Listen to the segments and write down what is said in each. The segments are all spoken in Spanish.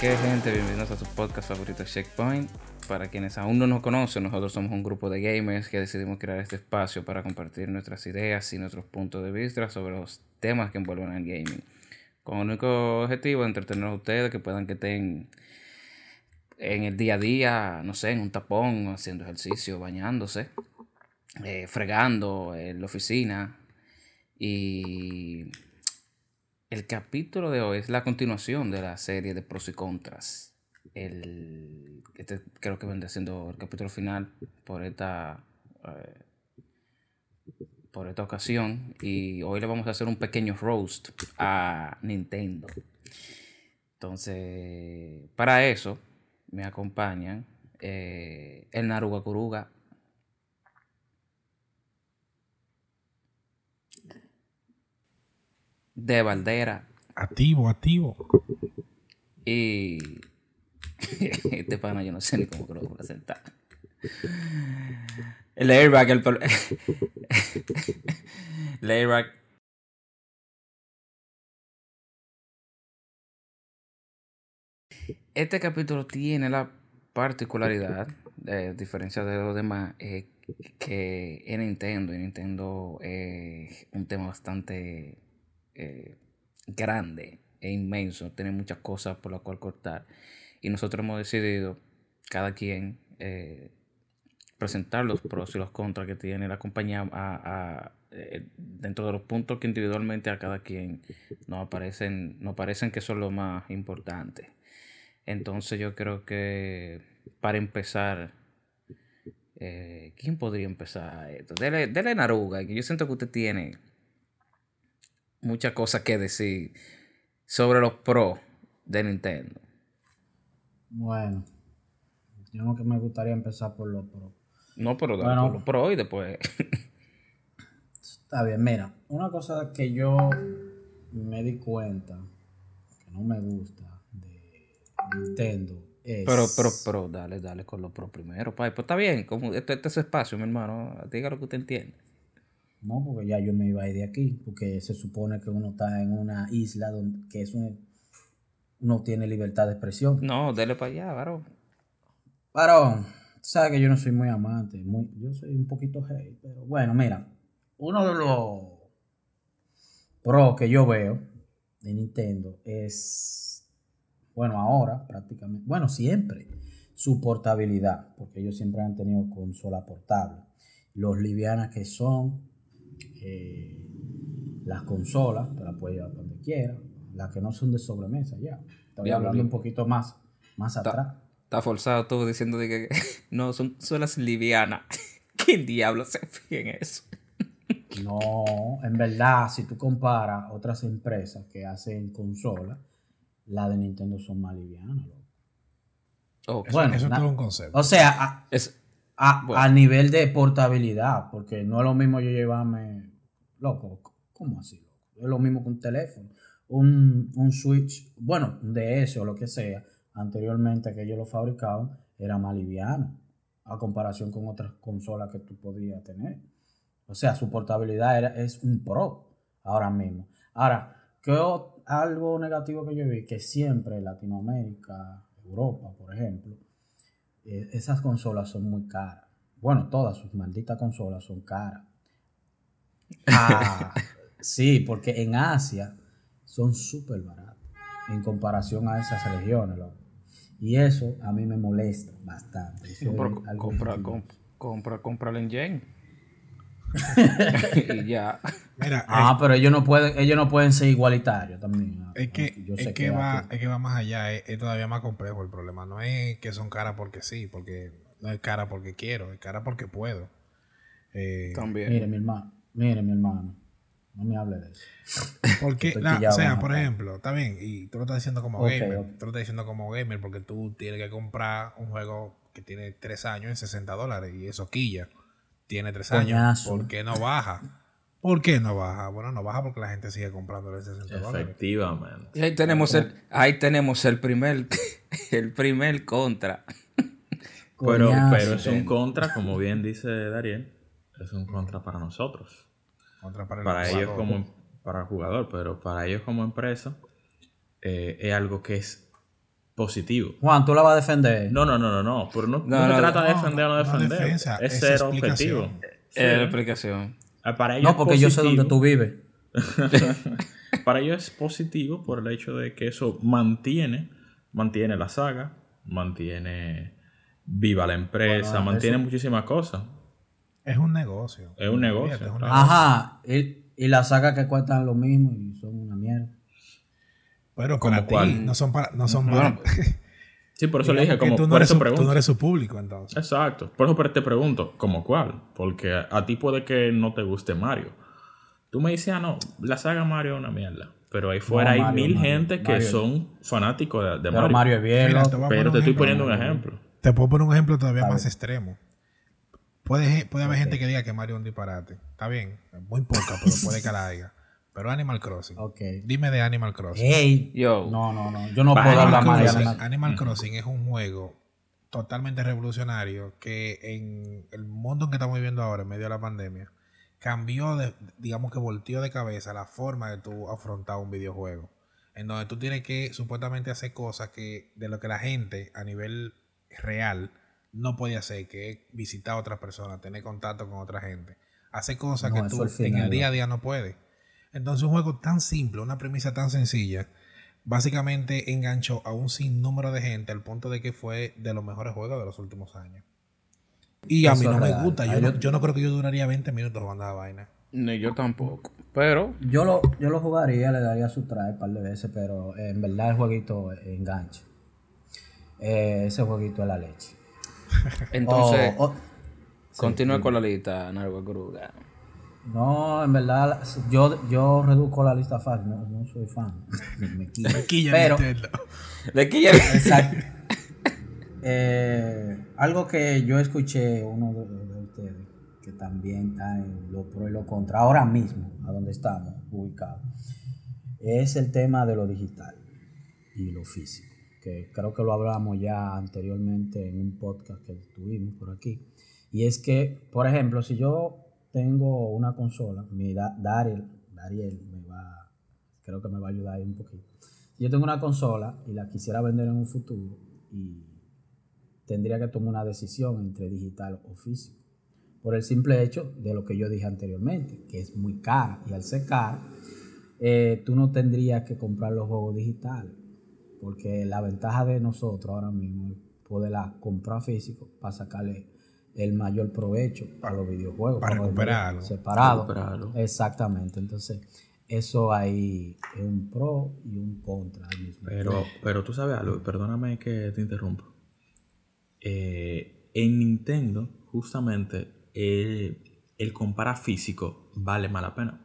¿Qué gente? Bienvenidos a su podcast favorito Checkpoint. Para quienes aún no nos conocen, nosotros somos un grupo de gamers que decidimos crear este espacio para compartir nuestras ideas y nuestros puntos de vista sobre los temas que envuelven al gaming. Con el único objetivo de entretener a ustedes, que puedan que estén en el día a día, no sé, en un tapón, haciendo ejercicio, bañándose, eh, fregando en la oficina. Y el capítulo de hoy es la continuación de la serie de pros y contras. El, este creo que vendrá siendo el capítulo final por esta, eh, por esta ocasión. Y hoy le vamos a hacer un pequeño roast a Nintendo. Entonces, para eso me acompañan eh, el Naruga Kuruga. De Valdera. Activo, activo. Y este pana yo no sé ni cómo que lo voy a presentar. El airbag, el, el airbag. Este capítulo tiene la particularidad, de diferencia de los demás, eh, que en Nintendo, en Nintendo es un tema bastante eh, grande e inmenso, tiene muchas cosas por las cuales cortar. Y nosotros hemos decidido, cada quien, eh, presentar los pros y los contras que tiene la compañía a- eh, dentro de los puntos que individualmente a cada quien nos aparecen, nos parecen que son los más importantes. Entonces yo creo que para empezar, ¿quién podría empezar esto? Dele, dele Naruga, que yo siento que usted tiene muchas cosas que decir sobre los pros de Nintendo. Bueno, yo no que me gustaría empezar por los pros. No, pero dale Bueno. por los pros y después. Está bien, mira, una cosa que yo me di cuenta que no me gusta de Nintendo es... Pero, pero, pero, dale, dale con los pros primero, pai. Pues está bien, como este, este es su espacio, mi hermano. Diga lo que usted entiende. No, porque ya yo me iba a ir de aquí, porque se supone que uno está en una isla donde que es un, uno tiene libertad de expresión. No, dele para allá, varón. Varón, tú sabes que yo no soy muy amante, muy, yo soy un poquito hate, pero bueno, mira, uno de los pros que yo veo de Nintendo es, bueno, ahora prácticamente, bueno, siempre, su portabilidad, porque ellos siempre han tenido consola portable. Los livianas que son, eh, las consolas, te las puedes llevar donde quiera, las que no son de sobremesa ya. Estoy hablando un poquito más, más Está- atrás. Está forzado todo diciendo de que no, son suelas livianas. ¿Quién diablo se fija en eso? No, en verdad, si tú comparas otras empresas que hacen consolas, las de Nintendo son más livianas. loco. Oh, Bueno, eso es todo un concepto. O sea, a, es, a- Bueno. a nivel de portabilidad, porque no es lo mismo yo llevarme, loco, ¿cómo así? loco? Es lo mismo que un teléfono, un, un Switch, bueno, un DS o lo que sea, anteriormente que ellos lo fabricaban, era más liviano a comparación con otras consolas que tú podías tener. O sea, su portabilidad era, es un pro ahora mismo. Ahora, ¿qué o- algo negativo que yo vi? Que siempre Latinoamérica, Europa, por ejemplo, eh, esas consolas son muy caras. Bueno, todas sus malditas consolas son caras. Ah, sí, porque en Asia son súper baratas en comparación a esas regiones. loco. Y eso a mí me molesta bastante. Eso compra, compra, compra, compra el engine. Y ya. Mira, Ah, pero ellos no pueden, ellos no pueden ser igualitarios también. es, que, Yo es que va, aquí- es que va más allá, es, es todavía más complejo el problema. No es que son caras porque sí, porque no es cara porque quiero, es cara porque puedo. Eh, También. Mire, mi hermano, mire, mi hermano, no me hable de eso. Porque, la- o sea, por ejemplo, está bien, y tú lo estás diciendo como gamer, tú lo estás diciendo como gamer porque tú tienes que comprar un juego que tiene 3 años en 60 dólares y eso quilla, tiene 3 años. Coñazo. ¿Por qué no baja? ¿Por qué no baja? Bueno, no baja porque la gente sigue comprando en 60 dólares. Efectivamente. Y ahí tenemos el, ahí tenemos el primer, el primer contra. Pero, pero es un contra, como bien dice Dariel, es un contra para nosotros. Contra para el Para ellos jugador. como para el jugador, pero para ellos como empresa eh, es algo que es positivo. Juan, tú la vas a defender. No, no, no, no, no. Pero no, no, No, se no, trata de defender o no defender. defensa, es es ser explicación. objetivo. Eh, la explicación. Ah, Para ellos no, es porque yo sé dónde tú vives. Para ellos es positivo por el hecho de que eso mantiene, mantiene la saga, mantiene viva la empresa, Bueno, mantiene eso- muchísimas cosas. Es un negocio. Es un es negocio. Ajá. Y, y las sagas que cuestan lo mismo y son una mierda. Pero ¿Como para ti, cuál? no son para, no son Bueno, para- Sí, por eso le dije, como, tú no por eres eso su- pregunto. Tú no eres su público, entonces. Exacto. Por eso te pregunto, ¿como cuál? Porque a, a ti puede que no te guste Mario. Tú me dices, ah, no, la saga Mario es una mierda. Pero ahí fuera hay Mario, mil Mario, gente que Mario. son fanáticos de, de Pero Mario. Mario es bien, Mira, loco. te voy a Pero te estoy ejemplo. poniendo un ejemplo. Te puedo poner un ejemplo todavía más extremo. Puede, puede haber gente que diga que Mario es un disparate. Está bien, muy poca, pero puede que la haya. Pero Animal Crossing. Ok. Dime de Animal Crossing. Ey. Yo. No, no, no. Yo no puedo hablar Animal, mal de Crossing, Animal- Animal Crossing es un juego totalmente revolucionario que en el mundo en que estamos viviendo ahora, en medio de la pandemia, cambió, de, digamos que volteó de cabeza la forma de tú afrontar un videojuego. En donde tú tienes que supuestamente hacer cosas que de lo que la gente a nivel real no puede hacer, que es visitar a otras personas, tener contacto con otra gente. Hacer cosas No, que tú en el día a día no puedes. Entonces un juego tan simple, una premisa tan sencilla, básicamente enganchó a un sinnúmero de gente al punto de que fue de los mejores juegos de los últimos años. Y a Eso mí no me gusta, yo no, yo- yo no creo que yo duraría 20 minutos jugando a la vaina. Ni yo tampoco. Pero, Yo lo, yo lo jugaría, le daría su try un par de veces, pero eh, en verdad el jueguito engancha. Eh, ese jueguito es la leche. entonces, O- o- continúa con la lista, Narva Gruga. No, en verdad, yo, yo reduzco la lista fácil, no, no soy fan. Me, me quillo. Quilla pero, Nintendo. De aquí ya. exacto. Eh, algo que yo escuché uno de, de ustedes, que también está en lo pro y lo contra, ahora mismo, a donde estamos ubicados, es el tema de lo digital y lo físico, que creo que lo hablamos ya anteriormente en un podcast que tuvimos por aquí. Y es que, por ejemplo, si yo tengo una consola, mi Da- Dariel, Dariel me va, creo que me va a ayudar un poquito. Yo tengo una consola y la quisiera vender en un futuro y tendría que tomar una decisión entre digital o físico. Por el simple hecho de lo que yo dije anteriormente, que es muy cara. Y al ser cara, eh, tú no tendrías que comprar los juegos digitales. Porque la ventaja de nosotros ahora mismo es poderla comprar físico para sacarle el mayor provecho a los videojuegos. Para recuperarlo. Separado. Recuperarlo. Exactamente. Entonces, eso ahí es un pro y un contra al mismo Pero, pero tú sabes algo, perdóname que te interrumpa. Eh, en Nintendo, justamente, eh, el comprar físico vale más la pena.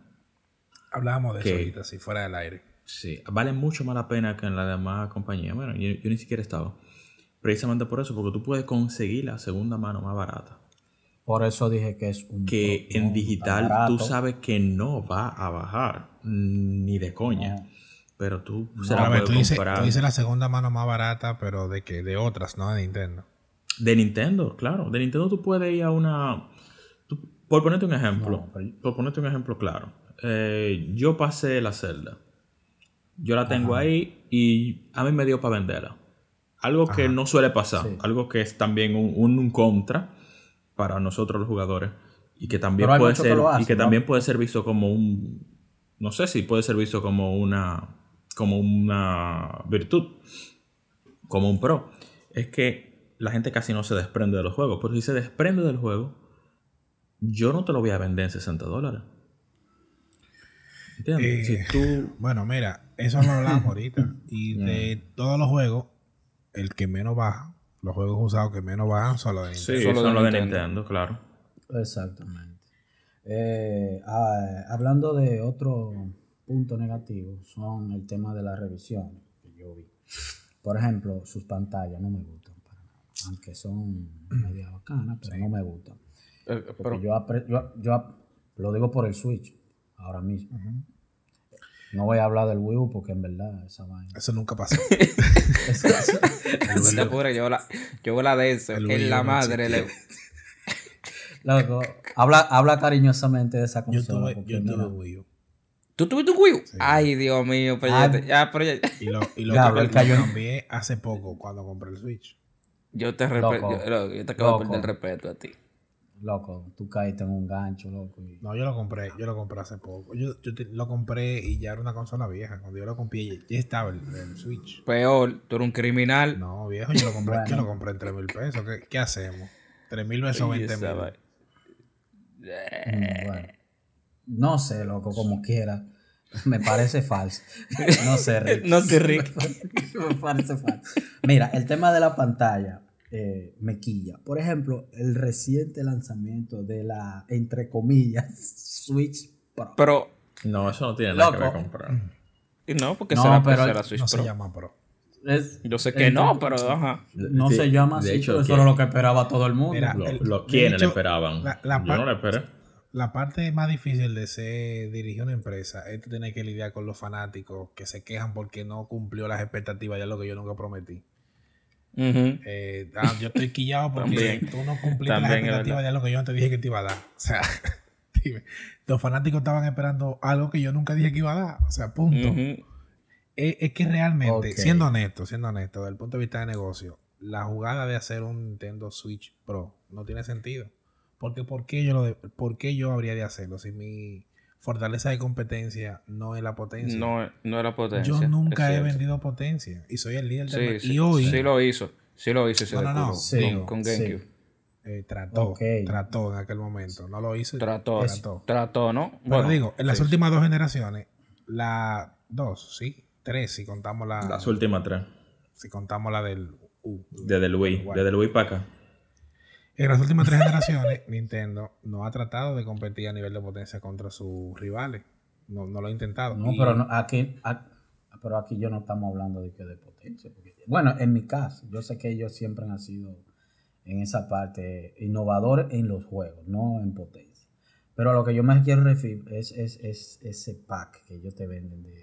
Hablábamos de eso ahorita, si fuera del aire. Sí, vale mucho más la pena que en la demás compañía. Bueno, yo, yo ni siquiera he estado. Precisamente por eso, porque tú puedes conseguir la segunda mano más barata. Por eso dije que es un Que en no digital barato. tú sabes que no va a bajar, ni de coña. No. Pero tú se la a ver, puedes tú dices, comprar. tú dices la segunda mano más barata, pero de que de otras, no de Nintendo. De Nintendo, claro. De Nintendo tú puedes ir a una... tú- por ponerte un ejemplo, No, pero- por ponerte un ejemplo claro. Eh, yo pasé la celda. Yo la tengo ahí y a mí me dio para venderla. Algo que no suele pasar. Sí. Algo que es también un, un- un contra para nosotros los jugadores. Y que también puede que ser. y que ¿no? también puede ser visto como un. No sé si puede ser visto como una. como una virtud. Como un pro. Es que la gente casi no se desprende de los juegos. Pero si se desprende del juego, yo no te lo voy a vender en 60 dólares. ¿Entiendes? Eh, si tú. Bueno, mira, eso lo hablamos ahorita. Y de todos los juegos, el que menos baja, los juegos usados que menos bajan son los de Nintendo. Sí, Solo son de los de Nintendo. Nintendo, claro. Exactamente. Eh, ah, hablando de otro punto negativo, son el tema de la revisión que yo vi. Por ejemplo, sus pantallas no me gustan para nada. Aunque son media bacanas, pero no me gustan. Eh, pero, yo, apre- yo, yo ap- lo digo por el Switch, ahora mismo. No voy a hablar del Wii U porque en verdad esa vaina. Eso nunca pasó. Eso- eso- no te apures, yo la, yo la de eso. El U la madre. le- loco, habla, habla cariñosamente de esa Yo consola. tuve, yo tuve mira, Wii U. ¿Tú tuviste un Wii U? Ay, Dios mío, pero Ah, ya, te- ya, pero ya- Y lo, y lo, Ya, que en- cambié hace poco cuando compré el Switch. yo te respeto, Loco. yo, yo te acabo de perder el respeto a ti. Loco, tú caíste en un gancho, loco. y- No, yo lo compré, yo lo compré hace poco. Yo, yo te- lo compré y ya era una consola vieja. Cuando yo lo compré ya, ya estaba el, el Switch. Peor, tú eres un criminal. No, viejo, yo lo compré, Bueno. yo lo compré en 3 mil pesos. ¿Qué, qué hacemos? 3 mil pesos, Oye, 20 esa mil. bueno. No sé, loco, como quiera. Me parece falso. No sé, Rick. No sé, Rick. me parece falso. Mira, el tema de la pantalla eh, me quilla. Por ejemplo, el reciente lanzamiento de la, entre comillas, Switch Pro. Pero, No, eso no tiene nada que ver con Pro. y no, porque No, será, pero será Switch No se llama Pro. Es- Yo sé que el- no, pero ajá. No se llama de así, hecho, eso era lo que esperaba todo el mundo. Mira, Lo, el- lo- de ¿Quiénes hecho, le esperaban? la- la Yo no le esperé. La parte más difícil de ser dirigir una empresa es tener que lidiar con los fanáticos que se quejan porque no cumplió las expectativas de lo que yo nunca prometí. Eh, ah, yo estoy quillado porque También. tú no cumpliste las expectativas de lo que yo te dije que te iba a dar. O sea, dime, los fanáticos estaban esperando algo que yo nunca dije que iba a dar. O sea, punto. Es, es que realmente, siendo honesto, siendo honesto, desde el punto de vista de negocio, la jugada de hacer un Nintendo Switch Pro no tiene sentido. Porque ¿por qué yo, lo de- por qué yo habría de hacerlo si mi fortaleza de competencia no es la potencia? No, no era potencia. yo nunca es he vendido potencia y soy el líder del Sí, mercado. sí, y hoy sí lo hizo. Sí lo hizo ese No, no, no. Sí, con, con. GameCube. eh, trató, trató en aquel momento. No lo hizo. Trató, trató. trató, ¿no? Pero digo, en las sí. últimas dos generaciones, la dos, sí, tres, si contamos la, Las últimas tres. si contamos la del U. Desde el Wii. Desde el Wii para acá. En las últimas tres generaciones, Nintendo no ha tratado de competir a nivel de potencia contra sus rivales. No, no lo ha intentado. No, Y- pero no, aquí, pero aquí yo no estamos hablando de que de potencia. porque- bueno, en mi caso, yo sé que ellos siempre han sido en esa parte innovadores en los juegos, no en potencia. Pero a lo que yo me quiero referir es, es, es ese pack que ellos te venden de,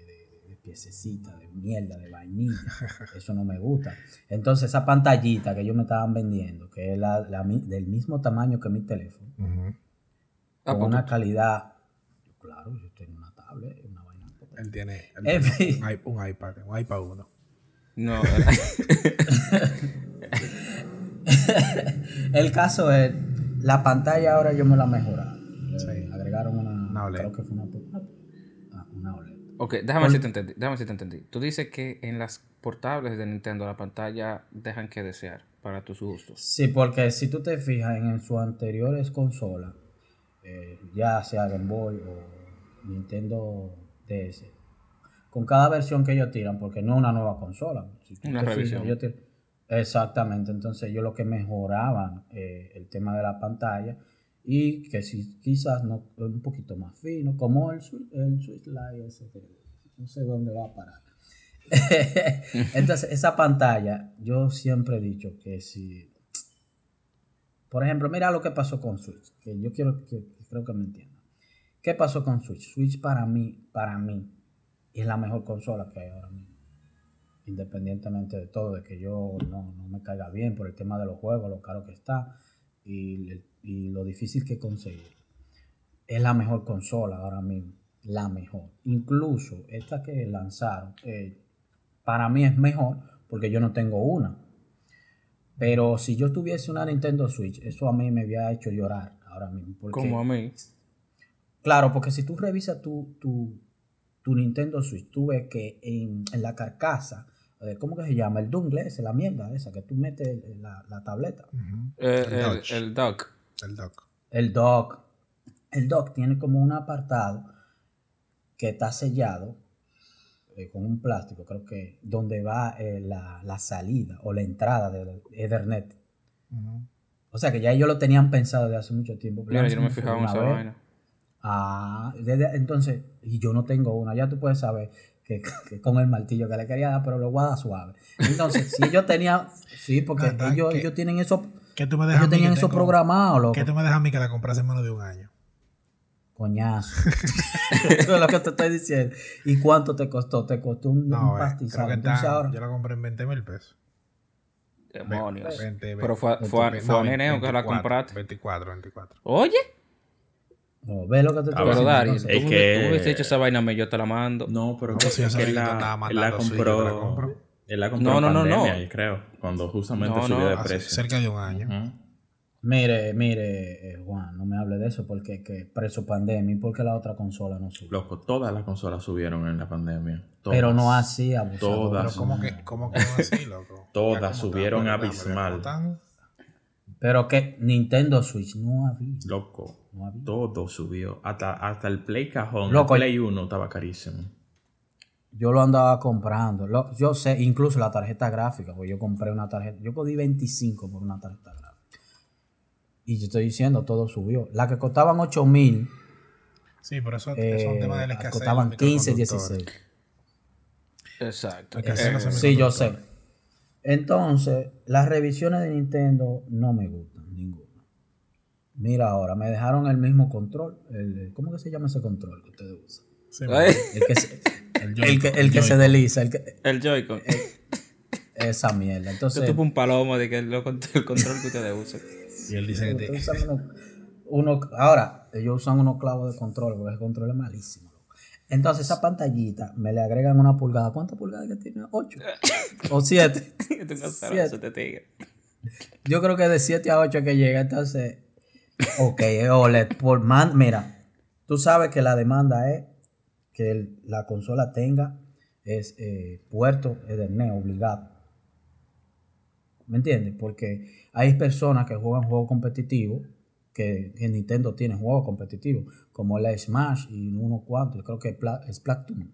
de, de mierda, de vainilla. Eso no me gusta. Entonces, esa pantallita que ellos me estaban vendiendo, que es la, del mismo tamaño que mi teléfono, Ujú. Ah, con pues una calidad. Claro, yo tengo una tablet, una vaina. Él tiene, él En tiene fin. un, iPad, un iPad 1. No, El caso es, la pantalla ahora yo me la mejoraron. Sí. Agregaron una, OLED. creo que fue una, ok, déjame ver si te entendí. Déjame si te entendí. Tú dices que en las portables de Nintendo la pantalla dejan que desear para tus gustos. Sí, porque si tú te fijas en, sus anteriores consolas, eh, ya sea Game Boy o Nintendo DS, con cada versión que ellos tiran, porque no es una nueva consola. Si Una fijas, revisión. ellos Exactamente, entonces ellos lo que mejoraban eh, el tema de la pantalla y que si quizás no un poquito más fino, como el, el Switch Lite ese no sé dónde va a parar. Entonces, esa pantalla, yo siempre he dicho que si. Por ejemplo, mira lo que pasó con Switch, que yo quiero que creo que me entiendan. ¿Qué pasó con Switch? Switch para mí, para mí, es la mejor consola que hay ahora mismo. Independientemente de todo, de que yo no, no me caiga bien por el tema de los juegos, lo caro que está y, el- y lo difícil que conseguir. Es la mejor consola ahora mismo, la mejor. Incluso esta que lanzaron, eh, para mí es mejor porque yo no tengo una. Pero si yo tuviese una Nintendo Switch, eso a mí me había hecho llorar ahora mismo. Porque, Como a mí. Claro, porque si tú revisas tu, tu, tu Nintendo Switch, tú ves que en, en la carcasa, eh, ¿cómo que se llama? El dongle ese, la mierda esa, que tú metes el- la, la tableta. Eh, El el dock. El dock. El dock. El dock tiene como un apartado que está sellado eh, con un plástico, creo que, donde va eh, la, la salida o la entrada del Ethernet. O sea que ya ellos lo tenían pensado desde hace mucho tiempo. ya yo no me fijaba en una esa vaina. Ah, desde- entonces, y yo no tengo una, ya tú puedes saber que, que con el martillo que le quería dar, pero lo voy a dar suave. Entonces, si ellos tenían, sí, porque ellos, ¿qué? ellos tienen eso, ¿Qué tú me dejas a ellos mí tenían que eso tengo- programado, loco. ¿Qué tú me dejas a mí que la compras en menos de un año? Coñazo. Eso es lo que te estoy diciendo. ¿Y cuánto te costó? Te costó un, No, un eh, pastizal. creo que Entonces está, ahora, yo la compré en 20 mil pesos. Demonios. 20, Pero fue, fue, Ve- fue no, a Neneo que la 24, compraste. 24, 24. Oye, No, ve lo que te estoy Pero diciendo, Dari, tú, entonces. Es que- tú me hubieses hecho esa vaina, me yo te la mando. No, pero No, que, si es la, mandando la Switch, yo te la compró. compro. Él la compró No, en no, no, pandemia, no. creo. Cuando justamente No, subió no, de Hace precio. cerca de un año. Mire, mire, eh, Juan, no me hable de eso porque que preso pandemia y porque la otra consola no sube. Loco, todas las consolas subieron en la pandemia. Todas. Pero no así, abusador. Todas. Pero ¿cómo que, cómo que no así, loco? Todas Ya, ¿cómo subieron abismal. Pero que Nintendo Switch no había. Loco, No había. todo subió. Hasta, hasta el Play Cajón, Loco, el Play 1 estaba carísimo. Yo lo andaba comprando. Lo- yo sé, incluso la tarjeta gráfica, pues yo compré una tarjeta. Yo cogí 25 por una tarjeta gráfica. Y yo estoy diciendo, todo subió. La que costaban 8 mil, Sí, pero eso, eso es un tema de la eh, escasez. costaban 15, microconductores. 16. Exacto. Eh, Sí, yo sé. Entonces, las revisiones de Nintendo no me gustan, ninguna. Mira ahora, me dejaron el mismo control. El, ¿Cómo que se llama ese control que ustedes usan? Sí, El que se, El el Joy-Con, que, el que se desliza, el que, el Joy-Con. Eh, esa mierda. Yo Entonces, tuve un palomo de que el control que ustedes usan. Y él dice que te... uno- uno- ahora, ellos usan unos clavos de control, porque el control es malísimo. Entonces, esa pantallita me le agregan una pulgada. ¿Cuántas pulgadas que tiene? ¿Ocho? ¿O siete? Yo creo que de 7 a 8 que llega, entonces, ok, OLED. Por man, mira, tú sabes que la demanda es que el- la consola tenga es eh, puerto Ethernet obligado. ¿Me entiendes? Porque hay personas que juegan juegos competitivos, que, que Nintendo tiene juegos competitivos, como el Smash y unos cuantos, creo que Pla- Splatoon.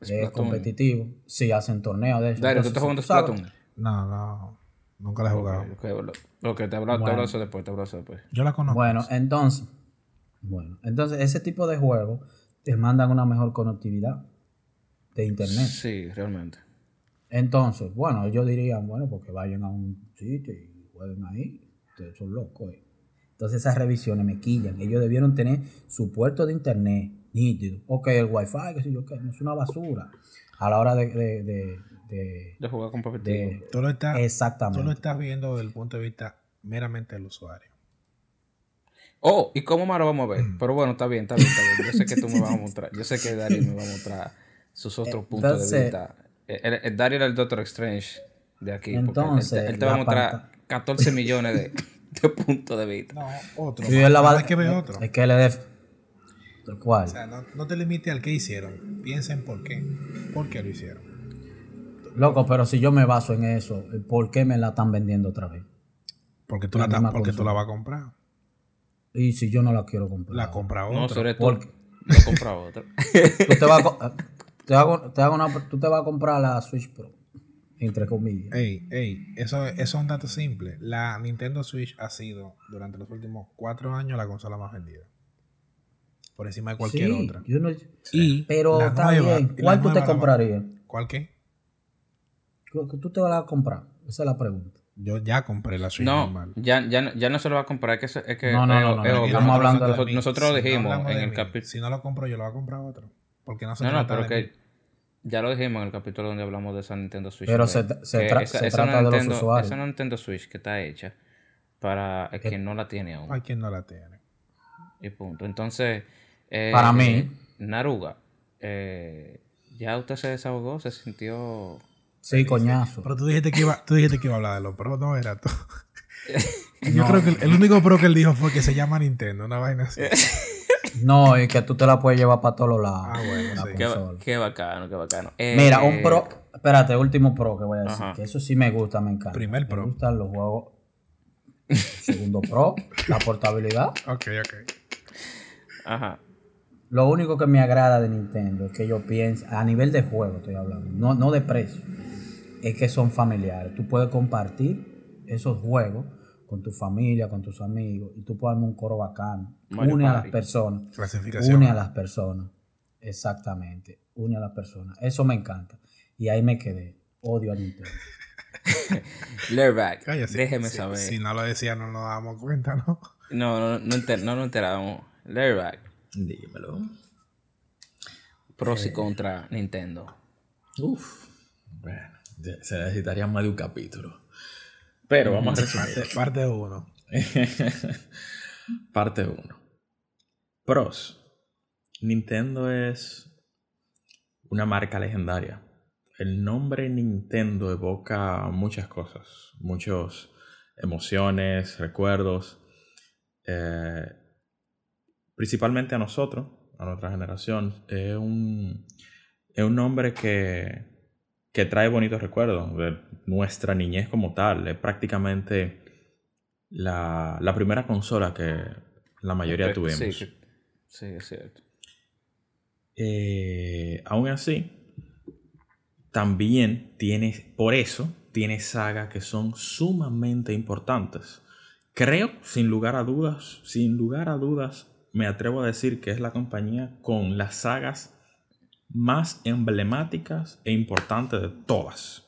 Es competitivo. Sí, hacen torneos de eso. Dario, ¿tú estás jugando Splatoon? No, no. Nunca la he jugado. Ok, lo, ok, te hablo, te Bueno. hablo eso después, te hablo eso después. Yo la conozco. Bueno, entonces, bueno, entonces ese tipo de juegos te mandan una mejor conectividad de internet. Sí, realmente. Entonces, bueno, ellos dirían, bueno, porque vayan a un sitio y jueguen ahí. Ustedes son locos. eh. Entonces esas revisiones me quillan. Ellos debieron tener su puerto de internet nítido. Ok, el wifi, que sé yo qué, no es una basura. A la hora de... de, de, de- De jugar competitivo. de- tú, lo estás, tú lo exactamente. estás viendo desde el punto de vista meramente del usuario. Oh, ¿y cómo más lo vamos a ver? Pero bueno, está bien, está bien, está bien. Yo sé que tú me vas a mostrar. Yo sé que Dario me va a mostrar sus otros puntos de vista. Eh, el- el Dario era el Doctor Strange de aquí. porque él te- Entonces, él, te va a mostrar panta- 14 millones de, de puntos de vista. No, otro. Y él la va- Hay que ver otro. Es que le dé... ¿Cuál? O sea, no, no te limites al que hicieron. Piensa en por qué. ¿Por qué lo hicieron? Loco, pero si yo me baso en eso, ¿por qué me la están vendiendo otra vez? Porque tú La la, porque tú la vas a comprar. Y si yo no la quiero comprar. La compra No, otro. sobre tú. ¿Por qué? Lo compra otro. Tú te vas a, te hago, te hago una- tú te vas a comprar la Switch Pro, entre comillas. Ey, ey, eso, eso es un dato simple. La Nintendo Switch ha sido, durante los últimos cuatro años, la consola más vendida. Por encima de cualquier Sí, otra. yo no- Y pero la está nueva- bien. la ¿Cuál tú te la- comprarías? ¿Cuál qué ¿Tú te vas a comprar? Esa es la pregunta. Yo ya compré la Switch No, normal. ya, ya, no- ya no se lo va a comprar. Es que, es que No, no, es- no, no, no, estamos hablando de nosotros, mí. nosotros lo Si no dijimos en de el capítulo. Si no lo compro, yo lo voy a comprar otro. Porque no se No, no, trata pero de mí. que ya lo dijimos en el capítulo donde hablamos de esa Nintendo Switch. Pero se- se que tra- esa- se esa trata de los Nintendo- usuarios. Esa Nintendo Switch que está hecha para el que no la tiene aún. Hay quien no la tiene. Y punto. Entonces, eh, Para mí. Naruga, eh, ya usted se desahogó, se sintió. Sí, coñazo. Pero tú dijiste que iba, tú dijiste que iba a hablar de los pros, no era tú. Yo creo que el, el único pro que él dijo fue que se llama Nintendo, una vaina así. No, y que tú te la puedes llevar para todos los lados. Ah, bueno, la sí. Qué, bacano, qué bacano. Eh, Mira, un pro. Espérate, último pro que voy a decir. Ajá. Que eso sí me gusta, me encanta. Primer pro. Me gustan los juegos. Segundo pro, la portabilidad. Ok, ok. Ajá. Lo único que me agrada de Nintendo es que yo pienso, a nivel de juego estoy hablando, no, no de precio, es que son familiares. Tú puedes compartir esos juegos con tu familia, con tus amigos, y tú puedes armar un coro bacano. Mario une a las personas. Clasificación. Une a las personas. Exactamente. Une a las personas. Eso me encanta. Y ahí me quedé. Odio a Nintendo. Oye, si- déjeme si- saber. Si no lo decía, no nos dábamos cuenta, ¿no? No, no, no, enter- no nos enteramos. Layback, Dímelo. pros Eh. y contra Nintendo. Uf. Bueno, se necesitaría más de un capítulo. Pero vamos a resumir. Parte, parte uno. Parte 1. Pros. Nintendo es una marca legendaria. El nombre Nintendo evoca muchas cosas, muchas emociones, recuerdos. Eh, principalmente a nosotros, a nuestra generación, es un, es un nombre que, que trae bonitos recuerdos de nuestra niñez como tal. Es prácticamente la, la primera consola que la mayoría tuvimos. Sí, sí, es cierto. Eh, aún así, también tiene, por eso, tiene sagas que son sumamente importantes. Creo, sin lugar a dudas, sin lugar a dudas, me atrevo a decir que es la compañía con las sagas más emblemáticas e importantes de todas.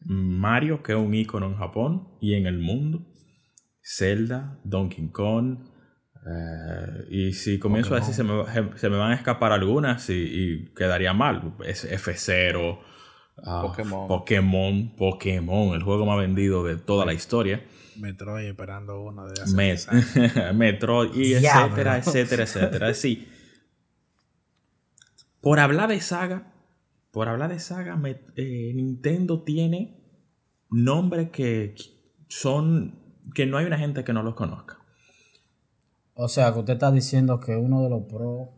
Mario, que es un icono en Japón y en el mundo. Zelda, Donkey Kong. eh, y si comienzo a decir, se me, se me van a escapar algunas y, y quedaría mal. Es F0, ah, Pokémon. Pokémon, Pokémon, el juego más vendido de toda la historia. Metroid esperando uno de hace Met- 10 años. Metroid y etcétera, etcétera, etcétera. Es decir, por hablar de saga, por hablar de saga, me- eh, Nintendo tiene nombres que son que no hay una gente que no los conozca. O sea, que usted está diciendo que uno de los pros,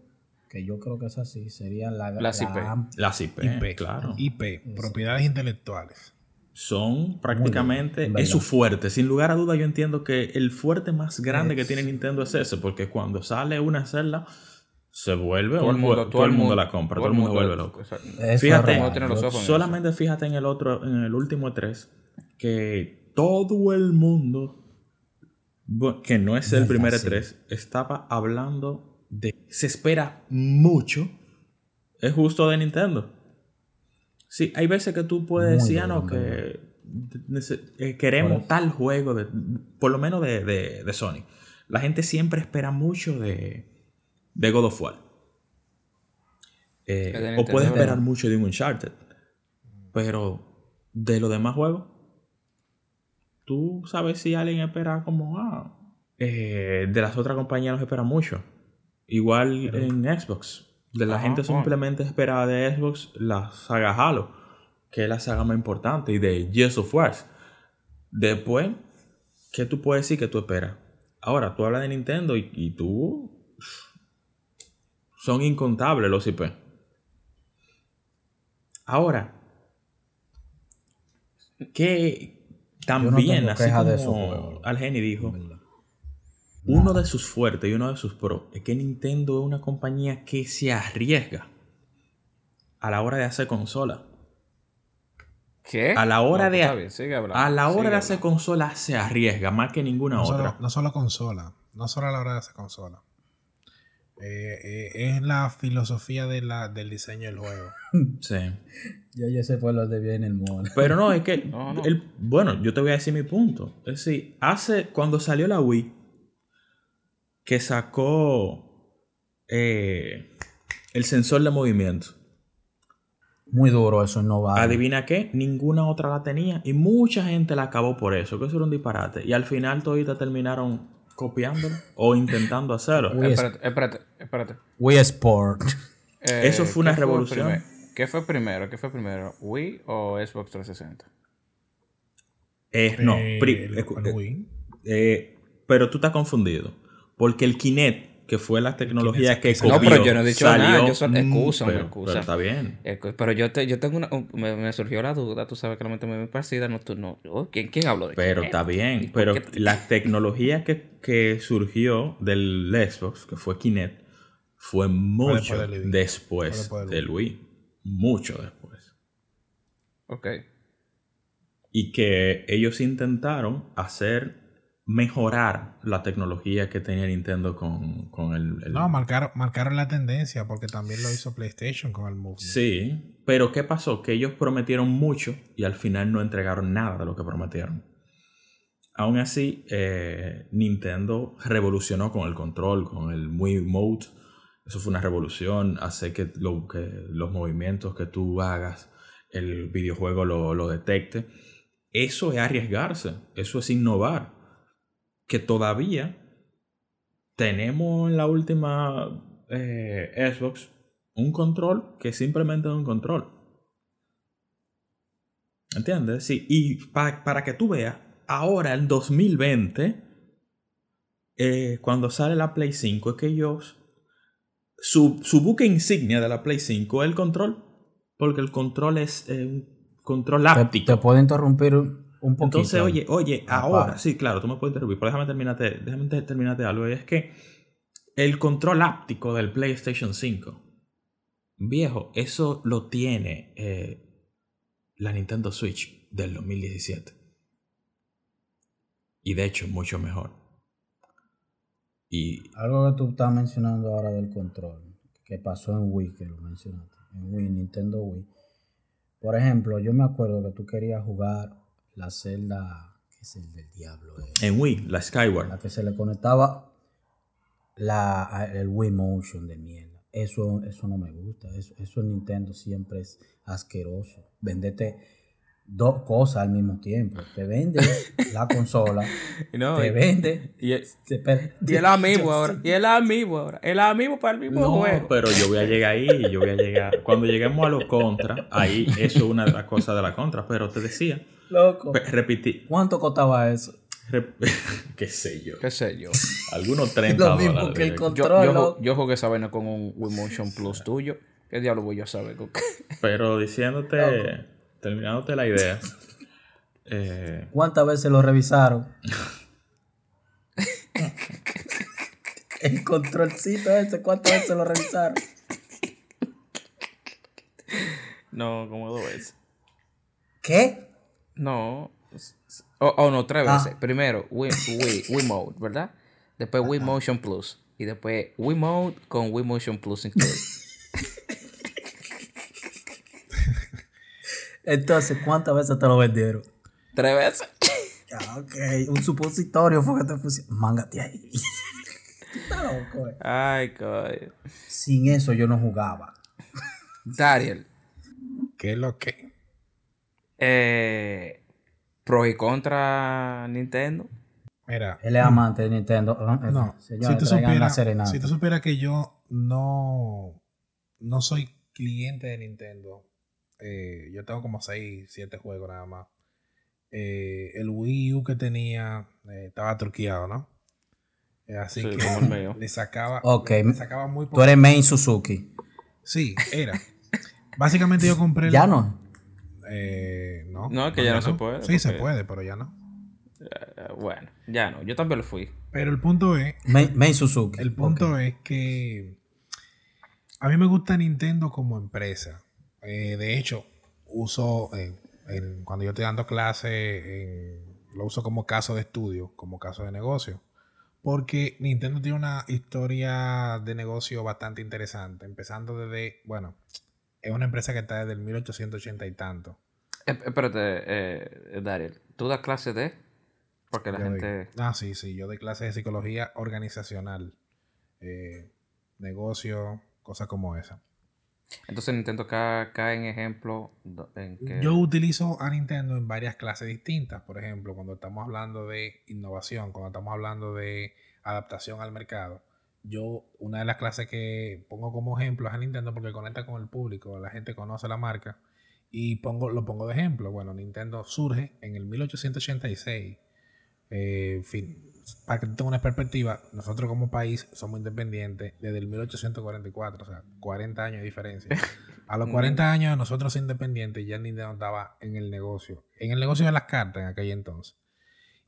que yo creo que es así, sería la, Las la IP. Las IP, IP, claro. IP, propiedades intelectuales. Son prácticamente, en es su fuerte. Sin lugar a duda, yo entiendo que el fuerte más grande que tiene Nintendo es ese, porque cuando sale una celda, se vuelve, Todo el un mundo, todo el mundo la compra, todo el mundo vuelve loco. Es Fíjate, real. tiene los Yo- ojos en Solamente fíjate en el otro, en el último 3, que todo el mundo, que no es el Verdad, primer sí. 3, estaba hablando de. Se espera mucho. Es justo de Nintendo. Sí, hay veces que tú puedes decir, ah, no, que eh, queremos tal juego, de, por lo menos de, de- de Sony. La gente siempre espera mucho de, de God of War. Eh, o puede esperar mucho de un Uncharted. Pero de los demás juegos, tú sabes si alguien espera como, ah, eh, de las otras compañías los espera mucho. Igual en Xbox. De la Ajá, gente bueno. simplemente espera de Xbox la saga Halo, que es la saga más importante, y de Gears of War. Después, ¿qué tú puedes decir que tú esperas? Ahora, tú hablas de Nintendo y, y tú... Son incontables los IP. Ahora, que también, tengo así como de Algeni dijo. Uno de sus fuertes y uno de sus pros es que Nintendo es una compañía que se arriesga a la hora de hacer consola. ¿Qué? A la hora No, de- está bien, sigue hablando, A la hora sigue de hacer consola se arriesga más que ninguna No otra. solo, no solo consola, no solo a la hora de hacer consola. Eh, eh, es la filosofía de la, del diseño del juego. Sí. Ya yo sé por dónde viene el mono. Pero no, es que. No, no. el- bueno, yo te voy a decir mi punto. Es decir, hace. Cuando salió la Wii, que sacó eh, el sensor de movimiento. Muy duro eso, no va. Adivina qué, ninguna otra la tenía y mucha gente la acabó por eso, que eso era un disparate. Y al final toditas terminaron copiándolo o intentando hacerlo. Es- Espérate, espérate, espérate. Wii Sport. Eh, Eso fue una ¿qué revolución. ¿Qué fue primero? ¿Qué fue primero? ¿Wii o Xbox 360? Eh, no, Eh, Wii. eh, pero tú estás confundido. Porque el Kinect, que fue la tecnología que salió- No, copió, pero yo no he dicho salió- nada, yo solo- Mm, pero- excusa. pero está bien. Eh, Pero yo, te, yo tengo una. un- Me, me surgió la duda, tú sabes que la mente muy parecida. No, tú, no, oh, ¿quién, ¿Quién habló de Pero Kinect? está ¿Y bien. Pero qué? la tecnología que, que surgió del Xbox, que fue Kinect, fue mucho después del Wii. Mucho después. Ok. Y que ellos intentaron hacer mejorar la tecnología que tenía Nintendo con, con el, el- No, marcaron, marcaron la tendencia porque también lo hizo PlayStation con el Move. Sí, pero ¿qué pasó? Que ellos prometieron mucho y al final no entregaron nada de lo que prometieron. Aún así, eh, Nintendo revolucionó con el control, con el Wii Mode. Eso fue una revolución. Hace que, lo, que los movimientos que tú hagas, el videojuego lo, lo detecte. Eso es arriesgarse. Eso es innovar. Que todavía tenemos en la última eh, Xbox un control que simplemente es un control. ¿Entiendes? Sí, y para que tú veas, ahora en 2020, eh, cuando sale la Play 5, es que ellos, su, su, buque insignia de la Play 5 es el control, porque el control es eh, un control áptico. Te, puedo interrumpir un poquito. Entonces, oye, oye, ahora, sí, claro, tú me puedes interrumpir, pero déjame terminarte, déjame terminarte algo, es que el control áptico del PlayStation 5, viejo, eso lo tiene eh, la Nintendo Switch del 2017. Y de hecho, mucho mejor. Y... Algo que tú estás mencionando ahora del control, que pasó en Wii, que lo mencionaste, en Wii, Nintendo Wii. Por ejemplo, yo me acuerdo que tú querías jugar la celda, que es el del diablo. En Wii, la Skyward. La que se le conectaba la, el Wii Motion de mierda. Eso, eso no me gusta. Eso, eso en Nintendo siempre es asqueroso. Vendete dos cosas al mismo tiempo. Te vende la consola, te vende. Y el, y el amigo ahora. Y el amigo ahora. El amigo para el mismo no, juego. Pero yo voy a llegar ahí. Yo voy a llegar. Cuando lleguemos a los contras, ahí eso es una de las cosas de la contra. Pero te decía. Loco. Repetí. ¿Cuánto costaba eso? qué sé yo. Qué sé yo. Algunos 30 Lo mismo dólares. que el control. Yo, yo, yo jugué esa vaina con un Wii Motion Plus tuyo. ¿Qué diablo voy yo a saber? Pero diciéndote, terminándote la idea. Eh, ¿Cuántas veces lo revisaron? el controlcito ese, ¿cuántas veces lo revisaron? No, como dos veces. ¿Qué? No. O oh, no, tres Ah. veces. Primero, Wii, Wii, Wii Mode, ¿verdad? Después Wii Motion Plus. Y después Wii Mode con Wii Motion Plus incluido. Entonces, ¿cuántas veces te lo vendieron? tres veces. Ah, ok, un supositorio fue que te pusieron. Mángate ahí. Está loco, eh. Ay, coño. Sin eso yo no jugaba. Dariel. ¿Qué es lo que? Eh, pro y contra Nintendo. Mira, Él es amante de Nintendo. no, Señores, si tú supieras si tú supieras que yo no, no soy cliente de Nintendo, eh, yo tengo como 6, 7 juegos nada más. Eh, el Wii U que tenía eh, estaba truqueado, ¿no? Eh, así Sí, que como el mío. le sacaba, Ok. le sacaba muy Tú poco. eres main Suzuki. Sí, era. Básicamente yo compré. el- Ya no. Eh, no. No, que ya no se puede, Sí, se puede, pero ya no. Eh, bueno, ya no. Yo también lo fui. Pero el punto es Main, main Suzuki. El punto es que a mí me gusta Nintendo como empresa. Eh, de hecho, uso, eh, en- cuando yo estoy dando clase, en- lo uso como caso de estudio, como caso de negocio. Porque Nintendo tiene una historia de negocio bastante interesante. Empezando desde, bueno, es una empresa que está desde el 1880 y tanto. Eh, espérate, eh, Dariel. ¿Tú das clase de? Porque la Yo doy- gente... ah, sí, sí. Yo doy clases de psicología organizacional. eh, negocio, cosas como esa. Entonces Nintendo ca- cae en ejemplo en que... Yo utilizo a Nintendo en varias clases distintas. Por ejemplo, cuando estamos hablando de innovación, cuando estamos hablando de adaptación al mercado. Yo, una de las clases que pongo como ejemplo es a Nintendo porque conecta con el público, la gente conoce la marca y pongo, lo pongo de ejemplo. Bueno, Nintendo surge en el 1886. Eh, fin, para que tú tengas una perspectiva, nosotros como país somos independientes desde el 1844, o sea, 40 años de diferencia. A los 40 años nosotros independientes ya Nintendo estaba en el negocio, en el negocio de las cartas en aquel entonces.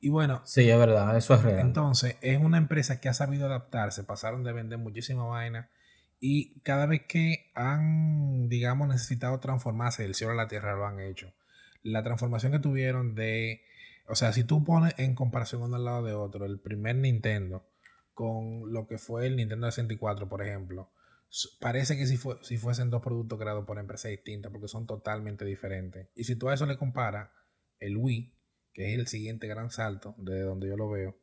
Y bueno, Sí, es verdad, eso es real. entonces es una empresa que ha sabido adaptarse, pasaron de vender muchísima vaina y cada vez que han, digamos, necesitado transformarse del cielo a la tierra lo han hecho. La transformación que tuvieron de, o sea, si tú pones en comparación uno al lado de otro, el primer Nintendo con lo que fue el Nintendo 64, por ejemplo, parece que si, fue, si fuesen dos productos creados por empresas distintas porque son totalmente diferentes. Y si tú a eso le comparas el Wii, que es el siguiente gran salto de donde yo lo veo,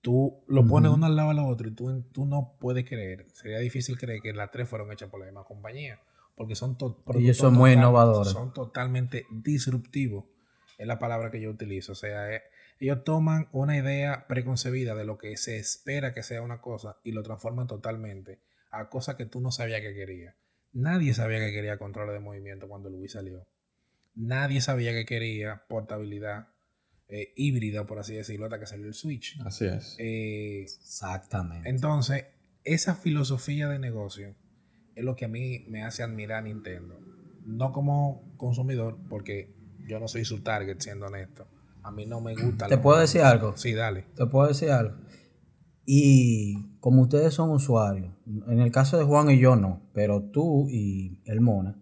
tú lo pones uno al lado del otro y tú, tú no puedes creer, sería difícil creer que las tres fueron hechas por la misma compañía, porque son to- Ellos son muy innovadores. Son totalmente disruptivos Es la palabra que yo utilizo. O sea, eh, ellos toman una idea preconcebida de lo que se espera que sea una cosa y lo transforman totalmente a cosas que tú no sabías que quería. Nadie sabía que quería control de movimiento cuando Wii salió. Nadie sabía que quería portabilidad eh, híbrida, por así decirlo, hasta que salió el Switch. Así es. Eh, Exactamente. entonces, esa filosofía de negocio es lo que a mí me hace admirar a Nintendo. No como consumidor, porque yo no soy su target, siendo honesto. A mí no me gusta. ¿Te puedo decir algo? Sí, dale. Te puedo decir algo. Y como ustedes son usuarios, en el caso de Juan y yo no, pero tú y el Mona,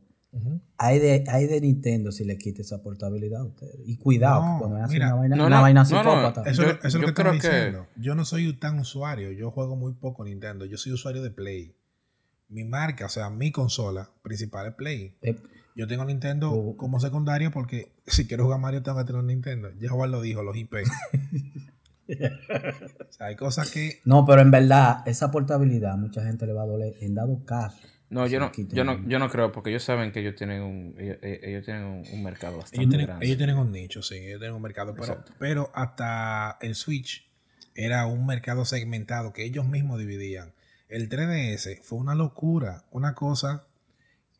hay de, hay de Nintendo si le quita esa portabilidad a ustedes. Y cuidado, No, que cuando hacen una vaina, no, una no, vaina no, no, psicópata. Eso, Yo- eso es lo que creo que- diciendo. Yo no soy tan usuario. Yo juego muy poco Nintendo. Yo soy usuario de Play. Mi marca, o sea, mi consola principal es Play. Eh, Yo tengo Nintendo Oh. como secundario porque si quiero jugar Mario tengo que tener un Nintendo. Jehová lo dijo, los IP. o sea, hay cosas que... no, pero en verdad, esa portabilidad mucha gente le va a doler en dado caso. No, yo no, yo no, yo no creo, porque ellos saben que ellos tienen un, ellos, eh, ellos tienen un, un mercado bastante Ellos tienen, grande. ellos tienen un nicho, sí, ellos tienen un mercado, pero, pero hasta el Switch era un mercado segmentado que ellos mismos dividían. El 3DS fue una locura, una cosa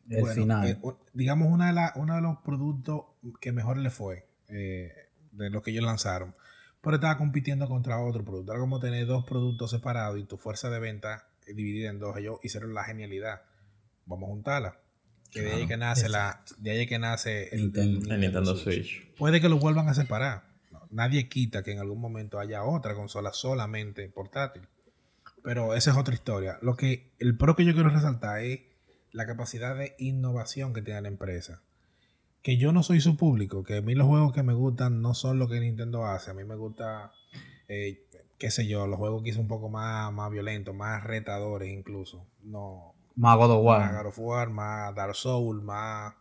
El Bueno, final. eh, digamos, una de la- uno de los productos que mejor le fue eh, de los que ellos lanzaron. Pero estaba compitiendo contra otro producto. Era como tener dos productos separados y tu fuerza de venta dividida en dos. Ellos hicieron la genialidad. Vamos a juntarla. Que de ahí que nace la, de ahí que nace el, Nintendo. El Nintendo Switch. Puede que lo vuelvan a separar. No, nadie quita que en algún momento haya otra consola solamente portátil. Pero esa es otra historia. Lo que el pro que yo quiero resaltar es la capacidad de innovación que tiene la empresa. Que yo no soy su público, que a mí los juegos que me gustan no son lo que Nintendo hace. A mí me gusta, eh, qué sé yo, los juegos quizás un poco más, más violentos, más retadores incluso. No, Mago de más War. God of War, más Dark Souls, más...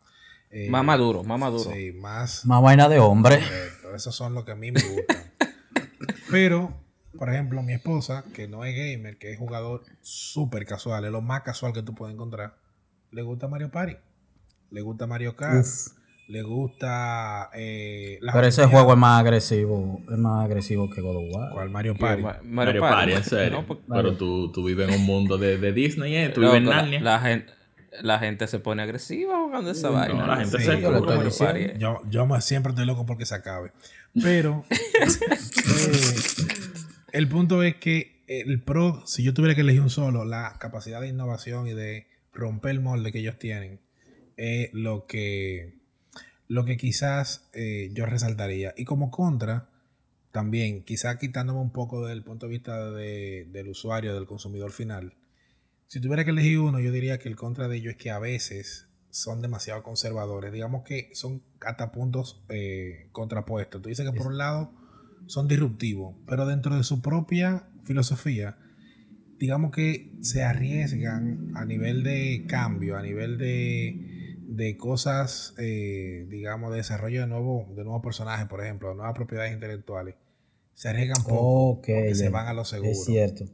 eh, Más maduro, más maduro. Sí, más... Más vaina de hombre. Correcto, esos son los que a mí me gustan. Pero, por ejemplo, mi esposa, que no es gamer, que es jugador súper casual, es lo más casual que tú puedes encontrar, le gusta Mario Party, le gusta Mario Kart, Uf. Le gusta... Eh, Pero ese juego es más agresivo. Es más agresivo que God of War. ¿Cuál? Mario Party. Ma- Mario Party, en serio. No, porque- Pero tú, tú vives en un mundo de, de Disney, ¿eh? Tú Loco, vives en la, Narnia. la gente, la gente se pone agresiva jugando esa vaina. la gente Sí, se yo lo curra. estoy Mario diciendo. Party. Yo, yo me- siempre estoy loco porque se acabe. Pero eh, el punto es que el pro, si yo tuviera que elegir un solo, la capacidad de innovación y de romper el molde que ellos tienen, es lo que, lo que quizás eh, yo resaltaría. Y como contra, también, quizás quitándome un poco del punto de vista de- del usuario, del consumidor final, si tuviera que elegir uno, yo diría que el contra de ello es que a veces son demasiado conservadores. Digamos que son hasta puntos eh, contrapuestos. Tú dices que por un lado son disruptivos, pero dentro de su propia filosofía, digamos que se arriesgan a nivel de cambio, a nivel de, de cosas, eh, digamos, de desarrollo de, nuevo, de nuevos personajes, por ejemplo, nuevas propiedades intelectuales. Se arriesgan poco Ok, porque se van a lo seguro. Es cierto.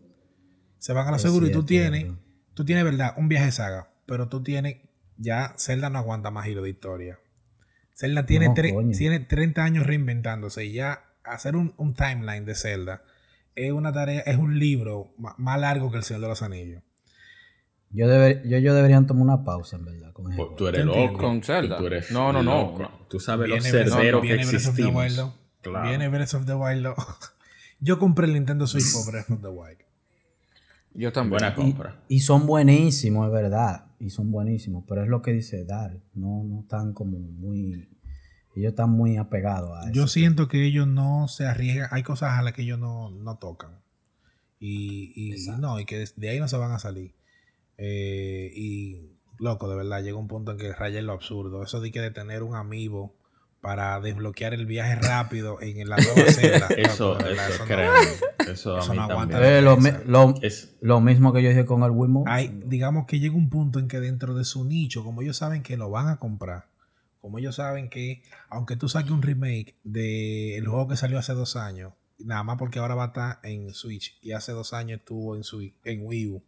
Se van a lo Es seguro y tú tienes, tú tienes, verdad, un viaje de saga, pero tú tienes, ya Zelda no aguanta más giro de historia. Zelda tiene, No, tiene 30 años reinventándose y ya hacer un, un timeline de Zelda es una tarea, es un libro ma- más largo que el Señor de los Anillos. Yo, deber- yo, yo deberían tomar una pausa, en verdad. Con ese Pues tú eres loco. Con Zelda. Tú eres No, no, no, loco. no. Tú sabes los Breath- cerderos que viene Breath of the existimos. Wild, ¿no? Claro. Viene Breath of the Wild. Yo compré el Nintendo Switch por Breath of the Wild. Yo también. Buena Y, compra. y son buenísimos, es verdad. Y son buenísimos. Pero es lo que dice Dar. No, no están como muy. Ellos están muy apegados a eso. Yo siento que ellos no se arriesgan. Hay cosas a las que ellos no, no tocan. Y, y no, y que de ahí no se van a salir. Eh, y loco, de verdad, llega un punto en que raya en lo absurdo. Eso de que de tener un amigo para desbloquear el viaje rápido en la nueva celda. Eso, loco, de verdad, eso, no- créeme. Eso a eso mí no aguanta. también. Eh, lo, mi- lo- Es, lo mismo que yo dije con el Wiimote. hay, digamos que llega un punto en que dentro de su nicho, como ellos saben que lo van a comprar, como ellos saben que, aunque tú saques un remake del juego que salió hace dos años, nada más porque ahora va a estar en Switch y hace dos años estuvo en, Switch, en Wii U,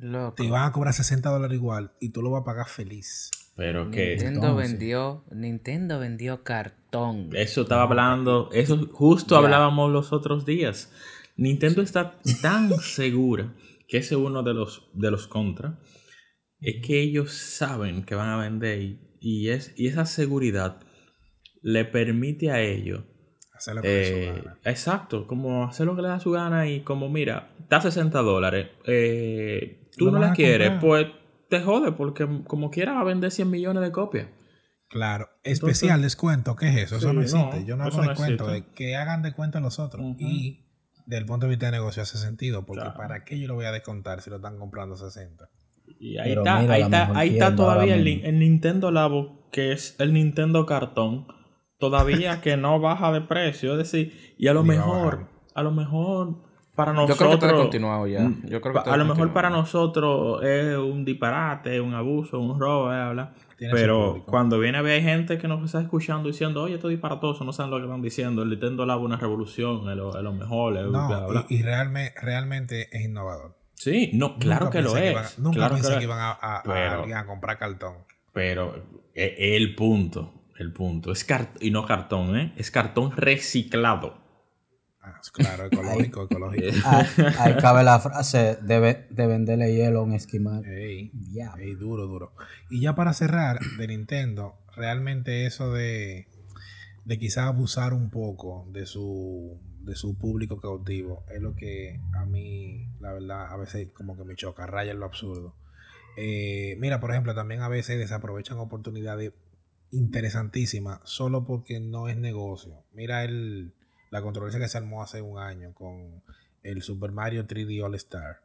Loco. te van a cobrar 60 dólares igual y tú lo vas a pagar feliz. Pero que... Nintendo Entonces. vendió, Nintendo vendió cartón. Eso estaba hablando, eso justo hablábamos los otros días. Nintendo está tan segura que ese es uno de los, de los contras. Es que ellos saben que van a vender y, y es, y esa seguridad le permite a ellos. Hacer lo que les dé su eh, gana. exacto, como hacer lo que le da su gana y como mira, está 60 dólares, eh, tú no la quieres, pues te jode porque como quiera va a vender 100 millones de copias. Claro, especial descuento, ¿qué es eso? Eso Sí, no no, existe. Yo no hago no descuento, existe. de que hagan descuento a los otros. Ujú. Y del punto de vista de negocio hace sentido, porque Claro. ¿para qué yo lo voy a descontar si lo están comprando a 60? Y ahí Pero está, mira ahí está, ahí está todavía el, Nintendo Labo, que es el Nintendo cartón, todavía que no baja de precio. Es decir, y a lo Ni va a mejor, a lo mejor para Yo nosotros. creo que está descontinuado ya. Mm, Yo creo que a lo mejor para nosotros es un disparate, un abuso, un robo, bla, bla. Pero cuando viene a ver hay gente que nos está escuchando diciendo, oye, esto es disparatoso, no saben lo que están diciendo. El Nintendo Labo es una revolución, es lo, es lo mejor, es bla, No, bla. y, y realmente, realmente es innovador. Sí, no, claro Nunca que lo es. nunca claro pensé que, es. iban a, a- a Pero- a comprar cartón. Pero eh, el punto, el punto, es cart y no cartón, ¿eh? Es cartón reciclado. Ah, claro, ecológico, ecológico. Ahí, ahí cabe la frase de, de venderle hielo a un esquimal. Ey, Ya. ey, duro, duro. Y ya para cerrar de Nintendo, realmente eso de, de quizás abusar un poco de su, de su público cautivo es lo que a mí, la verdad, a veces como que me choca, raya en lo absurdo. Eh, mira, por ejemplo, también a veces desaprovechan oportunidades interesantísimas solo porque no es negocio. Mira el, la controversia que se armó hace un año con el Super Mario 3D All Star.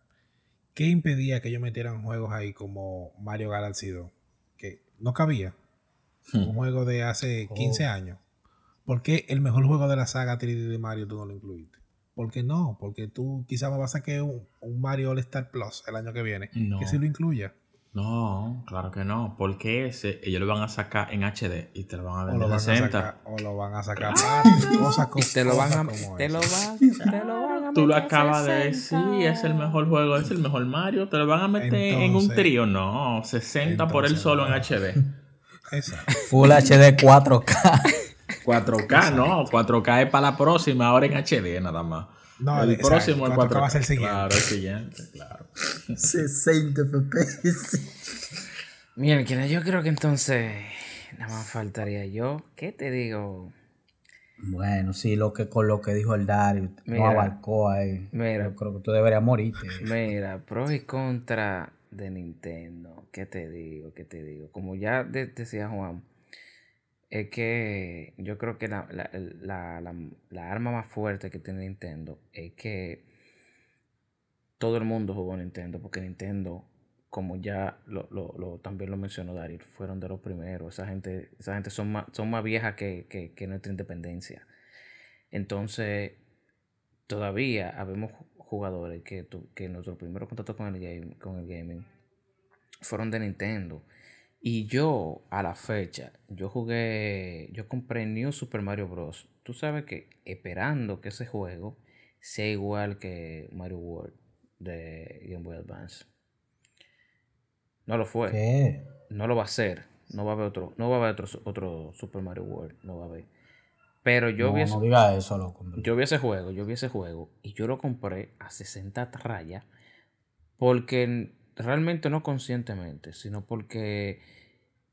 ¿Qué impedía que ellos metieran juegos ahí como Mario Galaxy 2? Que no cabía. Un juego de hace 15 años. ¿Por qué el mejor juego de la saga 3D de Mario tú no lo incluiste? ¿Por qué no? Porque tú quizás me vas a sacar un, un Mario All Star Plus el año que viene. No. Que si lo incluya. No, claro que no, porque ese ellos lo van a sacar en HD y te lo van a O lo vender van a 60. sacar, o lo van a sacar aparte, Cosas co- Te lo van a, como te lo van, te lo van a Tú lo acabas de 60. decir, es el mejor juego, es el mejor Mario, te lo van a meter en un Entonces- trío, no, 60 por él entonces, solo no. en HD. Exacto. Full HD 4K. 4K, no, 4K es para la próxima, ahora en HD nada más. No, el exacto, próximo 4K 4K. va a ser el siguiente. Claro, el siguiente, claro. 60 FPS. Miren, que yo creo que entonces nada más faltaría yo. ¿Qué te digo? Bueno, sí, lo que con lo que dijo el Dario, no Mira. abarcó ahí. Mira. Yo creo que tú deberías morirte. Mira, pros y contra de Nintendo. ¿Qué te digo? ¿Qué te digo? Como ya de- decía Juan, es que yo creo que la, la- la- la- arma más fuerte que tiene Nintendo es que todo el mundo jugó Nintendo, porque Nintendo, como ya lo, lo- lo- también lo mencionó Daryl, fueron de los primeros. Esa gente, esa gente son más, son más viejas que, que- que nuestra independencia. Entonces, todavía habemos ju- jugadores que, tu- que nuestro primer contacto con el, con el gaming fueron de Nintendo. Y yo, a la fecha, yo jugué, yo compré New Super Mario Bros. Tú sabes que esperando que ese juego sea igual que Mario World de Game Boy Advance. No lo fue. ¿Qué? No lo va a hacer. No va a haber otro, no va a haber otro, otro Super Mario World. No va a haber. Pero yo no, vi ese- no diga eso, hombre. yo vi ese juego, yo vi ese juego y yo lo compré a 60 rayas porque realmente no conscientemente, sino porque,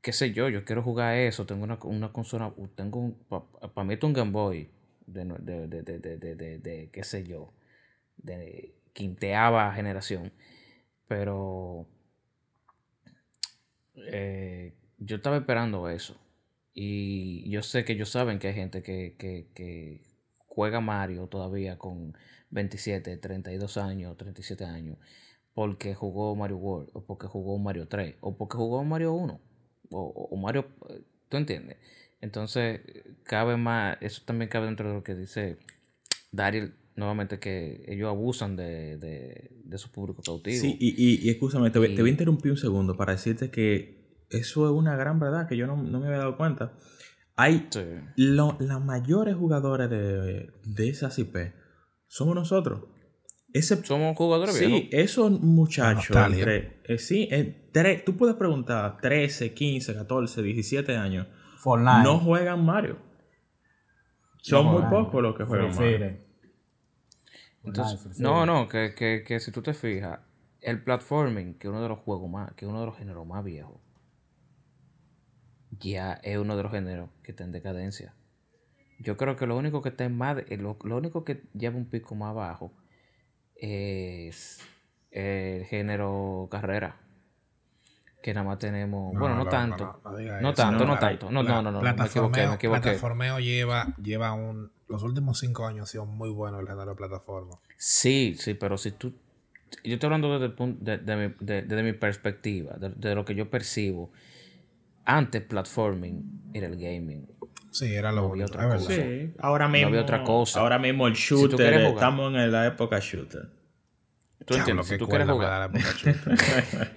qué sé yo, yo quiero jugar eso, tengo una, una consola, tengo un, para mí esto es un Game Boy de, de, de- de, qué sé yo, de quinteava generación, pero eh, yo estaba esperando eso. Y yo sé que ellos saben que hay gente que, que, que juega Mario todavía con 27, 32 años, 37 años, porque jugó Mario World, o porque jugó Mario 3, o porque jugó Mario 1, o, o Mario, ¿tú entiendes? Entonces, cabe más, eso también cabe dentro de lo que dice Daryl, nuevamente, que ellos abusan de, de, de su público cautivo. Sí, y, y, y escúchame, te, voy- te voy a Y- interrumpir un segundo para decirte que eso es una gran verdad que yo no, no me había dado cuenta. Hay Sí. las mayores jugadores de, de esas IP somos nosotros. Ese, Somos jugadores sí, viejos. esos muchachos, Nostalgia. entre, eh, sí, eh, tre- tú puedes preguntar 13, 15, 14, 17 años, Fortnite. no juegan Mario. Son muy pocos los que Free juegan Mario. Entonces, Fortnite, no, no, que, que, que si tú te fijas, el platforming, que es uno de los juegos más, que es uno de los géneros más viejos, ya es uno de los géneros que está en decadencia. Yo creo que lo único que está en más, lo, lo único que lleva un pico más abajo es el género carrera. Que nada más tenemos, bueno, no tanto. no, no No eso. tanto, no tanto. No, la- no, no, no, me equivoqué, me equivoqué. Plataformeo lleva, lleva un. Los últimos cinco años ha sido muy bueno el género de plataforma. Sí, sí, pero si tú... Yo estoy hablando desde, el punto, de, de mi, de- desde mi perspectiva, de, de lo que yo percibo. Antes platforming era el gaming. Sí, era lo había único. otra Es cosa. verdad. Sí, ahora mismo, había otra cosa. ahora mismo el shooter, estamos en la época shooter. ¿Tú entiendes? Si tú quieres jugar. da la época shooter.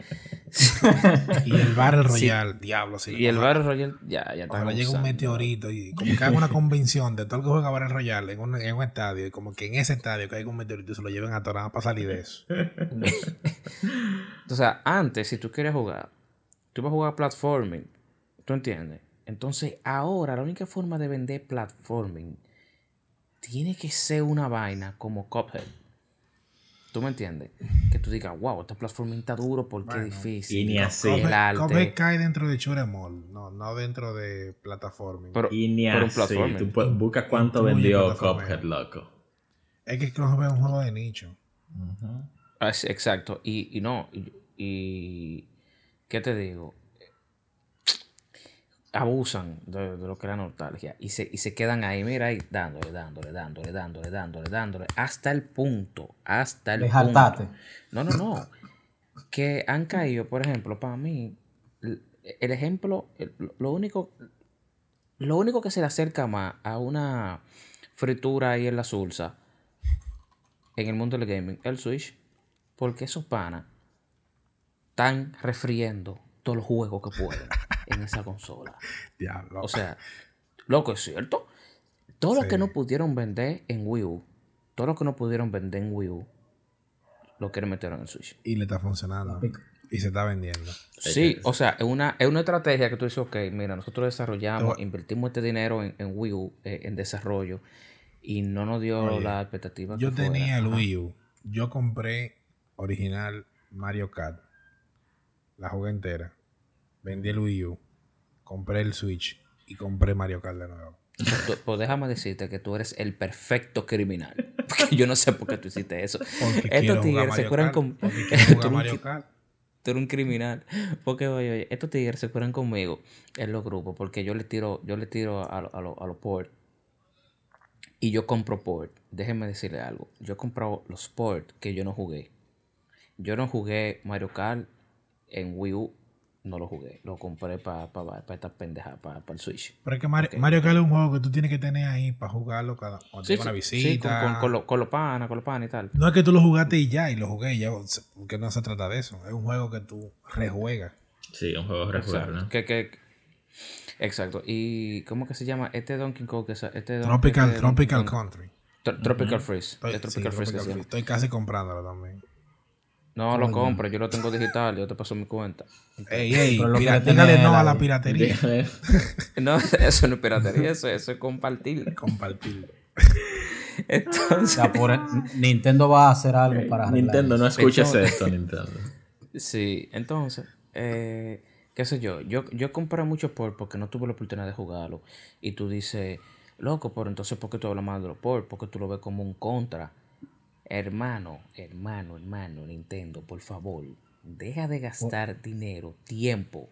y el Battle Royale, diablo, sí. Y el Battle Royale, ya, ya está. Ojalá llegue un meteorito y como que haga una convención de todo el que juega Battle Royale en un, en un estadio y como que en ese estadio caiga un meteorito y se lo lleven a Torán para salir de eso. O sea, antes, si tú quieres jugar, tú vas a jugar platforming. ¿Tú entiendes? Entonces, ahora la única forma de vender platforming tiene que ser una vaina como Cuphead. ¿Tú me entiendes? Que tú digas, wow, este platforming está duro porque es difícil. y ni así. El Cuphead- arte. Cuphead cae dentro de Churemol, no, no dentro de plataforma. Pero, Y ni pero un así. platforming. Tú buscas cuánto vendió. Cuphead, loco. Es que Cuphead es un juego de nicho. Ah, Exacto. Y, y no. Y, y- ¿Qué te digo? Abusan de, de lo que es la nostalgia. Y se, y se quedan ahí, mira ahí, dándole, dándole, dándole, dándole, dándole, dándole. Hasta el punto. Hasta el punto. No, no, no. Que han caído, por ejemplo, para mí, el el ejemplo, el- lo único, lo único que se le acerca más a una fritura ahí en la salsa en el mundo del gaming, el Switch, porque esos panas están refriendo todos los juegos que pueden en esa consola. Diablo. O sea, loco, es cierto. Todo lo Sí. que no pudieron vender en Wii U, todo lo que no pudieron vender en Wii U, lo quieren meter en el Switch. y le está funcionando. Y se está vendiendo. Sí, o sea, es una, es una estrategia que tú dices, ok, mira, nosotros desarrollamos, invertimos este dinero en, en Wii U, eh, en desarrollo, y no nos dio Oye, la expectativa. Yo que fuera. tenía el. Wii U. Yo compré original Mario Kart. La jugué entera. Vendí el Wii U. Compré el Switch. Y compré Mario Kart de nuevo. Pues déjame decirte que tú eres el perfecto criminal. Porque yo no sé por qué tú hiciste eso. Porque Estos tigres se curan con... Tú eres un Mario cri- Kart. tú eres un criminal. Porque, oye, oye, estos tigres se curan conmigo en los grupos. Porque yo les tiro, yo les tiro a, lo- a, lo- a los port. Y yo compro port. Déjenme decirle algo. Yo he comprado los port que yo no jugué. Yo no jugué Mario Kart en Wii U. No lo jugué. Lo compré para esta pendeja, para el Switch. Pero es que Mario, Mario Kart es un juego que tú tienes que tener ahí para jugarlo cada, cuando Sí, una visita. sí, con, con, con, lo- con los panas, con los panas y tal. No es que tú lo jugaste y ya, y lo jugué y ya, porque no se trata de eso. Es un juego que tú rejuegas. Sí, un juego regular, Exacto. ¿no? Que, que, exacto. ¿Y cómo que se llama? Este Donkey Kong. que sa- Este Don- Tropical, este Donkey Tropical Kong- Country. Tro- Tropical Freeze. Estoy, Es sí, Tropical Tropical. Freeze. Estoy casi comprándolo también. No lo compro, yo lo tengo digital, yo te paso mi cuenta. Ey, ey, Pero lo pira- que dígale tiene no la- a la piratería. No, eso no es piratería, eso, eso es compartir. Compartir. O Entonces, sea, por Nintendo va a hacer algo para arreglar Nintendo, no escuches Entonces- esto, Nintendo. sí, entonces, eh, qué sé yo, yo, yo compré mucho por porque no tuve la oportunidad de jugarlo. Y tú dices, loco, pero entonces, ¿por qué tú hablas mal de los por? Porque tú lo ves como un contra. Hermano, hermano, hermano, Nintendo, por favor, deja de gastar dinero, tiempo,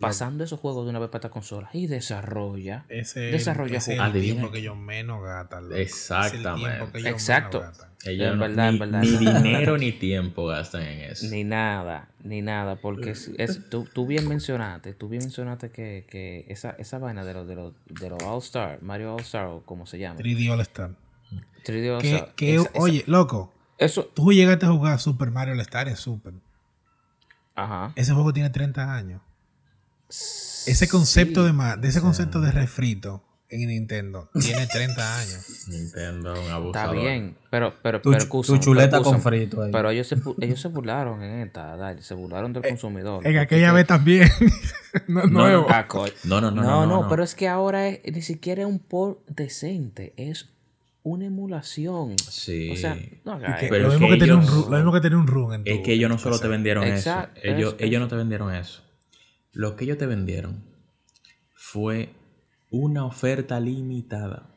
pasando esos juegos de una vez para esta consola y desarrolla. Ese, Desarrolla ese es juegos. el tiempo que ellos menos gastan. Exactamente. Es el tiempo que ellos Exacto. menos gastan. Ellos En no- verdad, en ni, verdad. ni dinero ni tiempo gastan en eso. Ni nada, ni nada, porque es, es- tú, tú bien mencionaste, tú bien mencionaste que, que esa, esa vaina de los de los de los All Star, Mario All Star o como se llama, 3D All Star. 3D All Que, Star, que, esa- esa- oye, loco, eso, tú llegaste a jugar Super Mario All Star en Super. ajá, Ese juego tiene 30 años. Ese concepto de, ma- de ese concepto de refrito en Nintendo tiene 30 años. Nintendo, un Está bien, pero, pero, Tu, pero, tu chuleta con frito ahí. Pero ellos se, ellos se burlaron en esta, dale, se burlaron del consumidor. En aquella que- vez también. no es No, nuevo. Ah. No, no, no, No, no, no, no, pero es que ahora es- ni siquiera es un port decente, es una emulación. Sí. O sea, no haga Que- eso. Pero lo, es mismo que que un ellos- ru- lo mismo que tener un run en tu- Es que ellos no solo te vendieron eso. Ellos, eso, ellos eso. no te vendieron eso. Lo que ellos te vendieron fue una oferta limitada.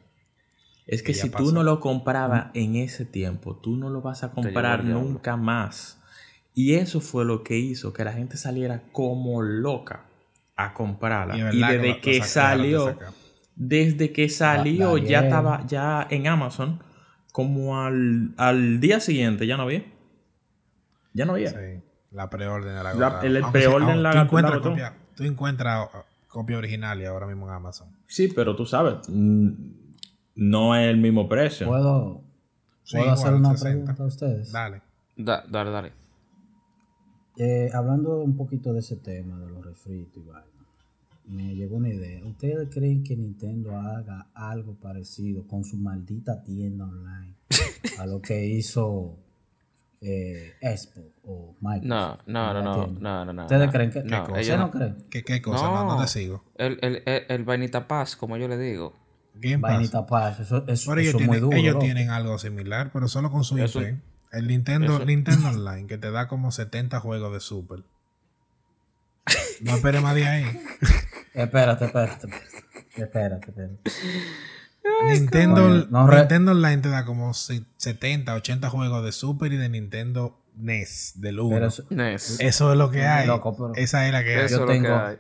Es que Que si tú no lo comprabas en ese tiempo, tú no lo vas a comprar nunca más. Y eso fue lo que hizo que la gente saliera como loca a comprarla. Y que desde que de salió. Desde que salió, ya estaba ya en Amazon, como al, al día siguiente, ya no había. Ya no había. Sí, la preorden de la La- el- preorden la- tú la encuentras copia, tú encuentras uh, copia original y ahora mismo en Amazon. Sí, pero tú sabes, mm, no es el mismo precio. ¿Puedo, Sí, ¿puedo hacer una 60. pregunta a ustedes? Dale. Da- dale, dale. Eh, hablando un poquito de ese tema, de los refritos y vaina, me llegó una idea. ¿Ustedes creen que Nintendo haga algo parecido con su maldita tienda online a lo que hizo eh, Expo o Microsoft? No, no, no, no, no, no, no. ¿Ustedes no. creen que No, cosa? ellos ¿Ustedes no creen? ¿Qué, qué cosa? No, no te sigo. El, el, el, el vainita paz, como yo le digo. Game Pass. Vainita Paz, eso, es muy duro. ellos loco. tienen algo similar, pero solo con su Eso- IP. El Nintendo, eso- Nintendo Online, que te da como 70 juegos de Super. No esperes más de ahí. Espérate, espérate. Espérate, espérate. Nintendo, Coño, no re- Nintendo Online te da como se- 70, 80 juegos de Super y de Nintendo NES, del 1. Pero Eso, es lo que hay. Loco, pero- Esa es la que hay. Eso yo es lo que tengo- hay.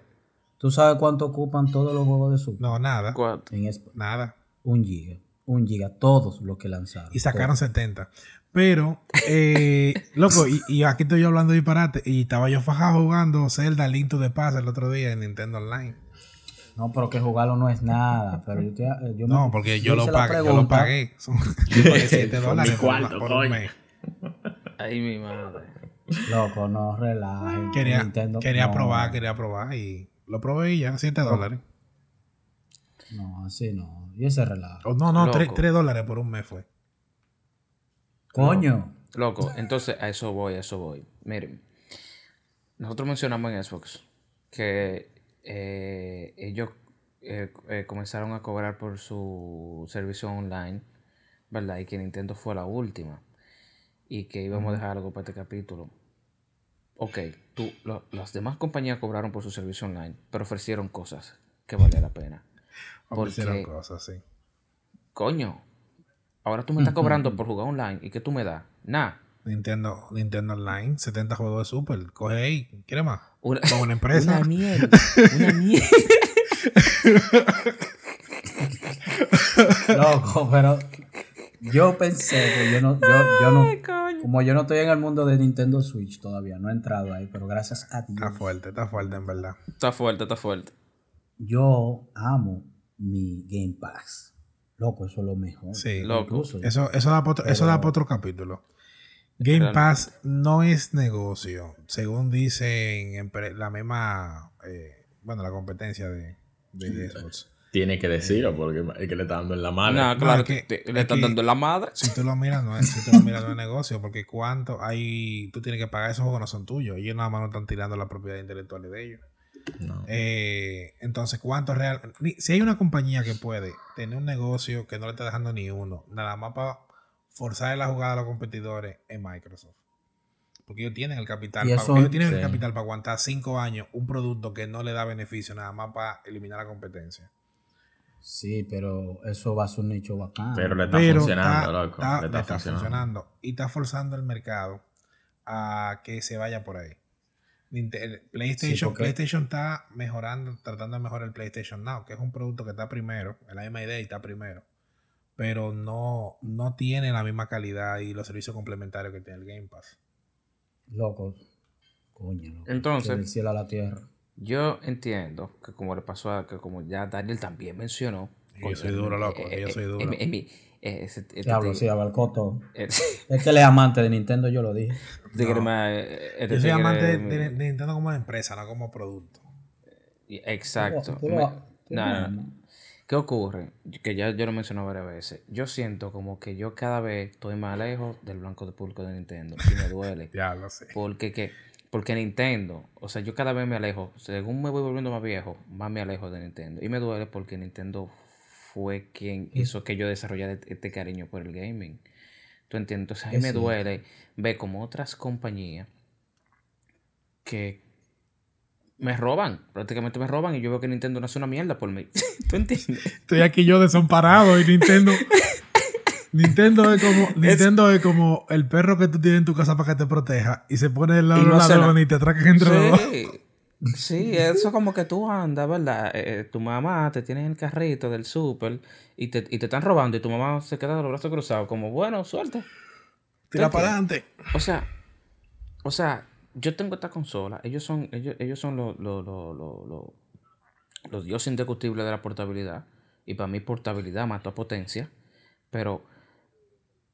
¿Tú sabes cuánto ocupan todos los juegos de Super? No, nada. ¿Cuánto? En? Nada. Un giga. Un giga. Todos los que lanzaron. Y sacaron 70. Pero, eh, loco, y, y aquí estoy yo hablando de disparate. Y estaba yo fajado jugando Zelda Link to the Past el otro día en Nintendo Online. No, pero que jugarlo no es nada. Pero yo, te, eh, yo me- No, porque yo, lo pagué. Yo lo pagué. Son, yo pagué 7 Con dólares por, cuarto, por un mes. Ay, mi madre. Loco, no relajen. Quería, Nintendo- quería no, probar, quería probar. Y lo probé y ya, 7 dólares. No, así no. Y ese relajo. Oh, no, no, Loco. 3, dólares por un mes fue. Coño. Loco, entonces a eso voy, a eso voy. Miren, nosotros mencionamos en Xbox que eh, ellos eh, eh, comenzaron a cobrar por su servicio online, ¿verdad? Y que Nintendo fue la última. Y que íbamos a dejar algo para este capítulo. Ok, tú, lo- las demás compañías cobraron por su servicio online, pero ofrecieron cosas que valía la pena. Ofrecieron Porque, cosas, sí. coño, ahora tú me estás cobrando por jugar online y ¿qué tú me das? Nada. Nintendo, Nintendo Online, 70 juegos de Super. Coge ahí. ¿Quieres más? Una, Como una empresa. Una mierda. Una mierda. Loco, pero yo pensé que yo no, yo, yo no, como yo no estoy en el mundo de Nintendo Switch todavía, no he entrado ahí, pero gracias a Dios, Está fuerte, está fuerte en verdad. Está fuerte, está fuerte. yo amo mi Game Pass. Loco, eso es lo mejor. Sí. Loco. Incluso, Eso, eso da para otro, eso da pa' otro capítulo. Game Realmente. Pass no es negocio, según dicen la misma, eh, bueno, la competencia de, de Xbox. Tiene que decirlo porque es que le está dando en la. No, claro, es que- te- es le están dando la madre. Si tú lo miras, no es, si tú lo miras, no es negocio, porque cuánto hay, tú tienes que pagar esos juegos no son tuyos, ellos nada más no están tirando la propiedad intelectual de ellos. No. Eh, entonces, ¿cuánto real? Si hay una compañía que puede tener un negocio que no le está dejando ni uno, nada más para forzar la jugada a los competidores, es Microsoft. Porque ellos tienen el capital, Y pa- eso- ellos tienen el capital para aguantar cinco años un producto que no le da beneficio, nada más para eliminar la competencia. Sí, pero eso va a ser un nicho bacán. Pero le está Pero funcionando, está- loco. está- le está, le está funcionando. funcionando. Y está forzando el mercado a que se vaya por ahí. El PlayStation, Sí, porque- PlayStation está mejorando, tratando de mejorar el PlayStation Now, que es un producto que está primero, en la misma idea y está primero. Pero no, no tiene la misma calidad y los servicios complementarios que tiene el Game Pass. Loco. Coño, loco. Entonces- del cielo a la tierra. Yo entiendo que como le pasó a que como ya Daniel también mencionó. Yo soy duro, loco, yo soy duro. en- en mi- eh, ese- este Diablo, sí, abarcó todo. eh, Es que él es amante de Nintendo, yo lo dije. No. más, eh, este Yo soy amante de, mi- de- de Nintendo como empresa, no como producto. Exacto. Tú tú no, no, no. ¿Qué ocurre? Que ya yo lo mencioné varias veces. Yo siento como que yo cada vez estoy más lejos del blanco de pulco de Nintendo. Y me duele. Ya lo sé. Porque, ¿qué? Porque Nintendo, o sea, yo cada vez me alejo. Según me voy volviendo más viejo, más me alejo de Nintendo. Y me duele porque Nintendo fue quien hizo que yo desarrollara este cariño por el gaming. ¿Tú entiendes? Entonces a mí me duele ver como otras compañías que me roban, prácticamente me roban y yo veo que Nintendo no hace una mierda por mí. ¿Tú entiendes? Estoy aquí yo desamparado y Nintendo. Nintendo es como Nintendo es como el perro que tú tienes en tu casa para que te proteja y se pone el lado Y de no nada. ladrones y te atracan entre los dos. Sí, sí, eso como que tú andas, ¿verdad? Eh, eh, tu mamá te tiene en el carrito del súper y te, y te están robando y tu mamá se queda con los brazos cruzados, como, bueno, suerte. Tira ¿Tú para adelante. O sea, o sea, yo tengo esta consola, ellos son, ellos, ellos son los los los los- dioses indiscutibles de la portabilidad. Y para mí portabilidad mató a potencia. Pero,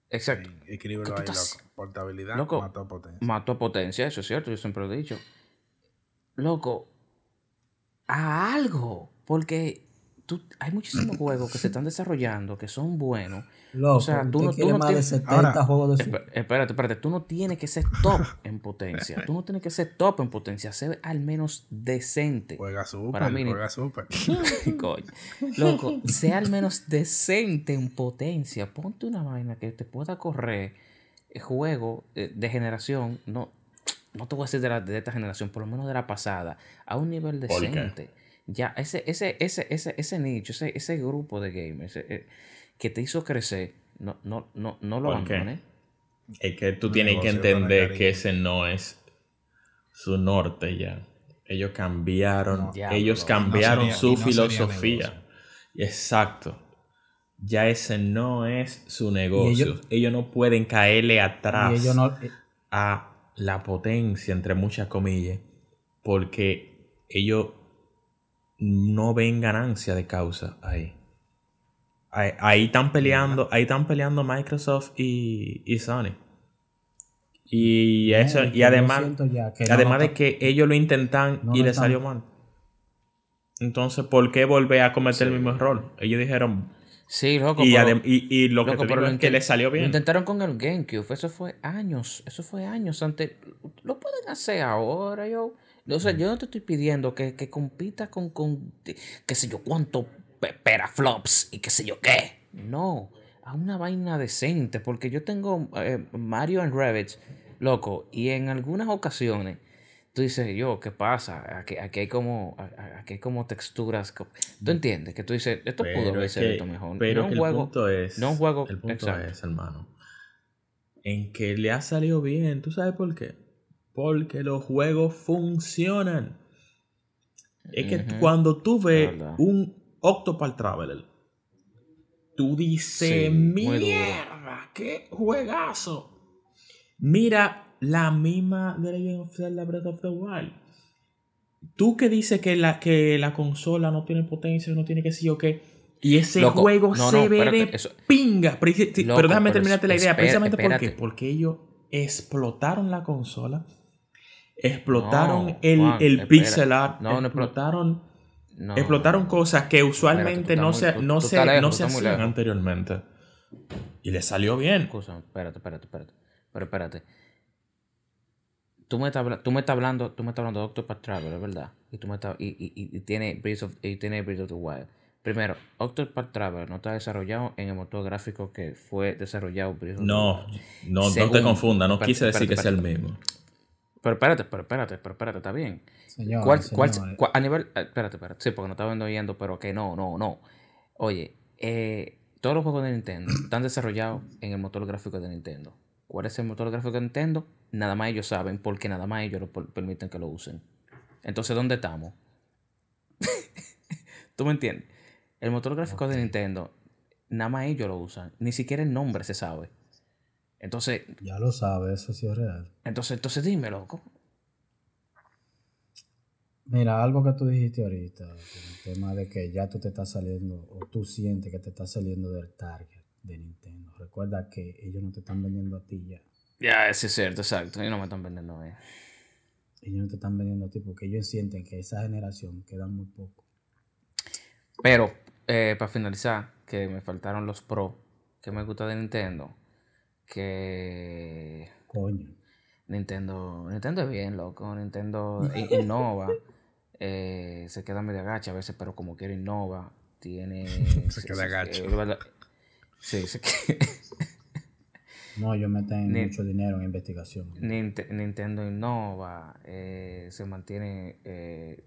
exacto, Equilibrio ¿Qué tú ahí, estás- loco. Portabilidad, Loco, mató potencia. mató a potencia, eso es cierto, yo siempre lo he dicho. Loco, a algo, porque tú, hay muchísimos juegos que se están desarrollando que son buenos. Loco, o sea, tú no, tú quiere no más de tienes... 70 Ahora, juegos de su... Esp- Espérate, espérate, tú no tienes que ser top en potencia. Tú no tienes que ser top en potencia, ser al menos decente. Juega súper, Para mí juega. Coño. Loco, sea al menos decente en potencia. Ponte una vaina que te pueda correr juego eh, de generación, no, no te voy a decir de, la- de esta generación, por lo menos de la pasada, a un nivel decente. Ya, ese, ese, ese, ese, ese nicho, ese, ese grupo de gamers eh, que te hizo crecer, no, no, no, no lo abandones. Es que tú tienes que entender que ese no es su norte ya. Ellos cambiaron, No, ellos cambiaron sería- su y no sería filosofía. Exacto. Ya ese no es su negocio. ellos- ellos, no pueden caerle atrás Y ellos no... eh, a la potencia, entre muchas comillas, porque ellos no ven ganancia de causa ahí. Ahí, ahí están peleando, ahí están peleando Microsoft y, y Sony. Y eso, y además, siento ya que no además lo de que ellos lo intentan No y lo les salió mal. Entonces, ¿por qué volver a cometer el mismo error? Ellos dijeron, Sí, loco. y, y, y lo que Loco, te pero digo lo es que les salió Lo bien. intentaron con el GameCube. Eso fue años. Eso fue años antes. Lo pueden hacer ahora, yo. O sea, yo no te estoy pidiendo que, que compita con, con qué sé yo cuánto pe- peraflops y qué sé yo qué. No. A una vaina decente. Porque yo tengo eh, Mario and Rabbids, loco. Y en algunas ocasiones. Tú dices, yo, ¿qué pasa? Aquí, aquí hay como aquí hay como texturas. ¿Tú entiendes? Que tú dices, esto pudo Pero haber es sido mejor. Pero no que un juego, el punto es. no un juego- El punto exacto. es, hermano. En que le ha salido bien. ¿Tú sabes por qué? Porque los juegos funcionan. Es que cuando tú ves verdad. un Octopath Traveler, tú dices, Sí, mierda, qué juegazo. Mira la misma de Legend of Zelda Breath of the Wild. Tú que dices que la, que la consola no tiene potencia, no tiene que sé yo qué. Y ese Loco, juego no, se no, ve espérate, de eso- pinga. Pero, sí, sí, Loco, pero déjame terminarte la idea. Precisamente ¿por qué? espérate. Porque ellos explotaron la consola. Explotaron No, el, Juan, el pixel art. No, no explo- explotaron, No. explotaron cosas que usualmente Espérate, no se, muy- tú- no tú se, lejos, no se hacían anteriormente. Y le salió bien. Escúchame, espérate, espérate, espérate. Pero espérate. Tú me estás, tú me estás hablando, tú me estás hablando de Octopath Traveler, ¿verdad? Y tú me estás, y, y, y- tiene Breath of, y tiene Breath of the Wild. Primero, Octopath Traveler no está desarrollado en el motor gráfico que fue desarrollado Breath of the No, Wild. no, no te Segundo, confunda. No quise decir que sea el mismo. Pero espérate, pero espérate, pero espérate, está bien. Señores, ¿Cuál, cuál- a nivel. eh, Espérate, espérate. Sí, porque no estaba oyendo, pero que no, no, no. Oye, eh, todos los juegos de Nintendo están desarrollados en el motor gráfico de Nintendo. ¿Cuál es el motor gráfico de Nintendo? Nada más ellos saben, porque nada más ellos lo per- permiten que lo usen. Entonces, ¿dónde estamos? ¿Tú me entiendes? El motor gráfico de Nintendo, nada más ellos lo usan. Ni siquiera el nombre se sabe. Entonces, Ya lo sabe, eso sí es real. entonces, entonces dime, loco. Mira, algo que tú dijiste ahorita, el tema de que ya tú te estás saliendo, o tú sientes que te estás saliendo del target de Nintendo. Recuerda que ellos no te están vendiendo a ti ya. Ya, sí es cierto, exacto. Y no me están vendiendo bien. Ellos no te están vendiendo a ti porque ellos sienten que esa generación queda muy poco. Pero, eh, para finalizar, que me faltaron los Pro, que me gusta de Nintendo, que Coño. Nintendo, Nintendo es bien, loco. Nintendo innova. eh, se queda medio agacha a veces, pero como quiere innova. Tiene. Se queda agacho. eh, verdad- sí, se No, ellos meten Ni- mucho dinero en investigación. Ninte- Nintendo innova. eh, se mantiene. eh,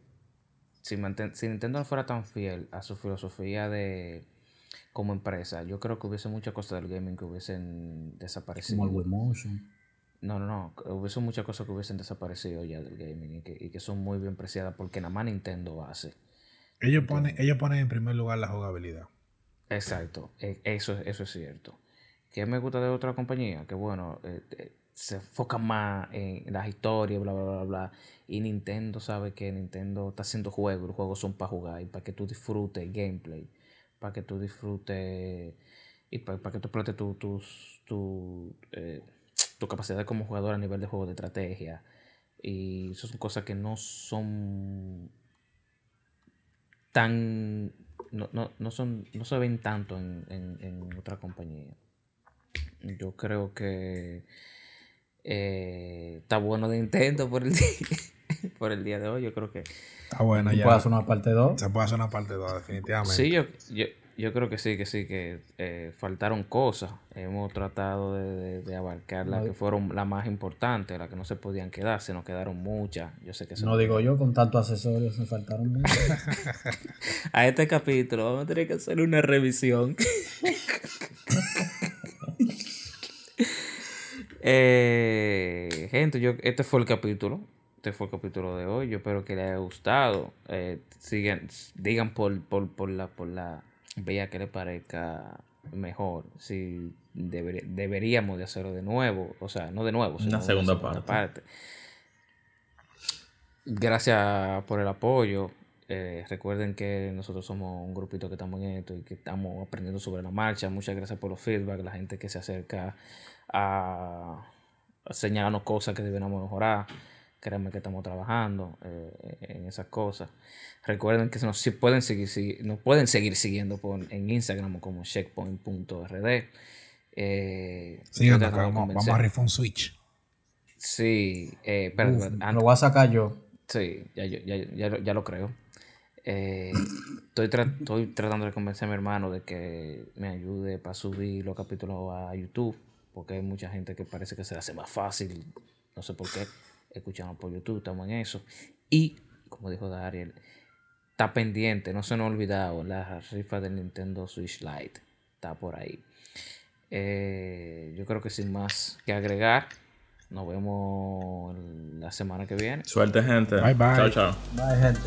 si, manten- si Nintendo no fuera tan fiel a su filosofía de como empresa, yo creo que hubiese muchas cosas del gaming que hubiesen desaparecido. Como el Motion. No, no, no. que Hubiese muchas cosas que hubiesen desaparecido ya del gaming y que, y que son muy bien preciadas porque nada más Nintendo hace. Ellos ponen, ellos ponen en primer lugar la jugabilidad. Exacto. e- Eso, es- eso es cierto. ¿Qué me gusta de otra compañía? Que bueno, eh, eh, se enfoca más en las historias, bla, bla, bla, bla. Y Nintendo sabe que Nintendo está haciendo juegos. Los juegos son para jugar y para que tú disfrutes el gameplay. Para que tú disfrutes y para, que tú explotes tu, tus- tu, eh, tu capacidad como jugador a nivel de juego de estrategia. Y eso son cosas que no son tan no, no, no son no se ven tanto en, en, en otra compañía yo creo que eh, está bueno de Nintendo por el día, por el día de hoy yo creo que Está bueno ¿Tú ya. puedes hacer una parte 2? Se puede hacer una parte 2, definitivamente. sí yo, yo, yo creo que sí que sí que eh, faltaron cosas hemos tratado de, de- de abarcar las que fueron las más importantes las que no se podían quedar se nos quedaron muchas yo sé que se No digo yo, con tantos accesorios me faltaron muchos. a este capítulo vamos a tener que hacer una revisión. Eh, gente, yo, este fue el capítulo. Este fue el capítulo de hoy. Yo espero que les haya gustado. Eh, sigan, digan por, por, por la, por la vía que les parezca mejor. Si debería- deberíamos de hacerlo de nuevo. O sea, no de nuevo, sino Una segunda parte. parte. Gracias por el apoyo. Eh, recuerden que nosotros somos un grupito que estamos en esto y que estamos aprendiendo sobre la marcha. Muchas gracias por los feedback, la gente que se acerca a, a señalarnos cosas que deberíamos mejorar. Créanme que estamos trabajando eh, en esas cosas. Recuerden que nos, si pueden seguir, si- nos pueden seguir siguiendo por, en Instagram como checkpoint.rd. Eh, de vamos, a rifar un Switch. Sí, eh, espérate, Uf, lo voy a sacar yo. Sí, ya, yo- ya, ya, lo- ya lo creo. Eh, estoy, tra- estoy tratando de convencer a mi hermano de que me ayude para subir los capítulos a YouTube, porque hay mucha gente que parece que se le hace más fácil, no sé por qué, escuchando por YouTube, estamos en eso. Y, como dijo Dariel, está pendiente, no se nos ha olvidado, la rifa del Nintendo Switch Lite está por ahí. Eh, yo creo que sin más que agregar, nos vemos la semana que viene. Suerte, gente. Bye, bye. Chao, chao. Bye, gente.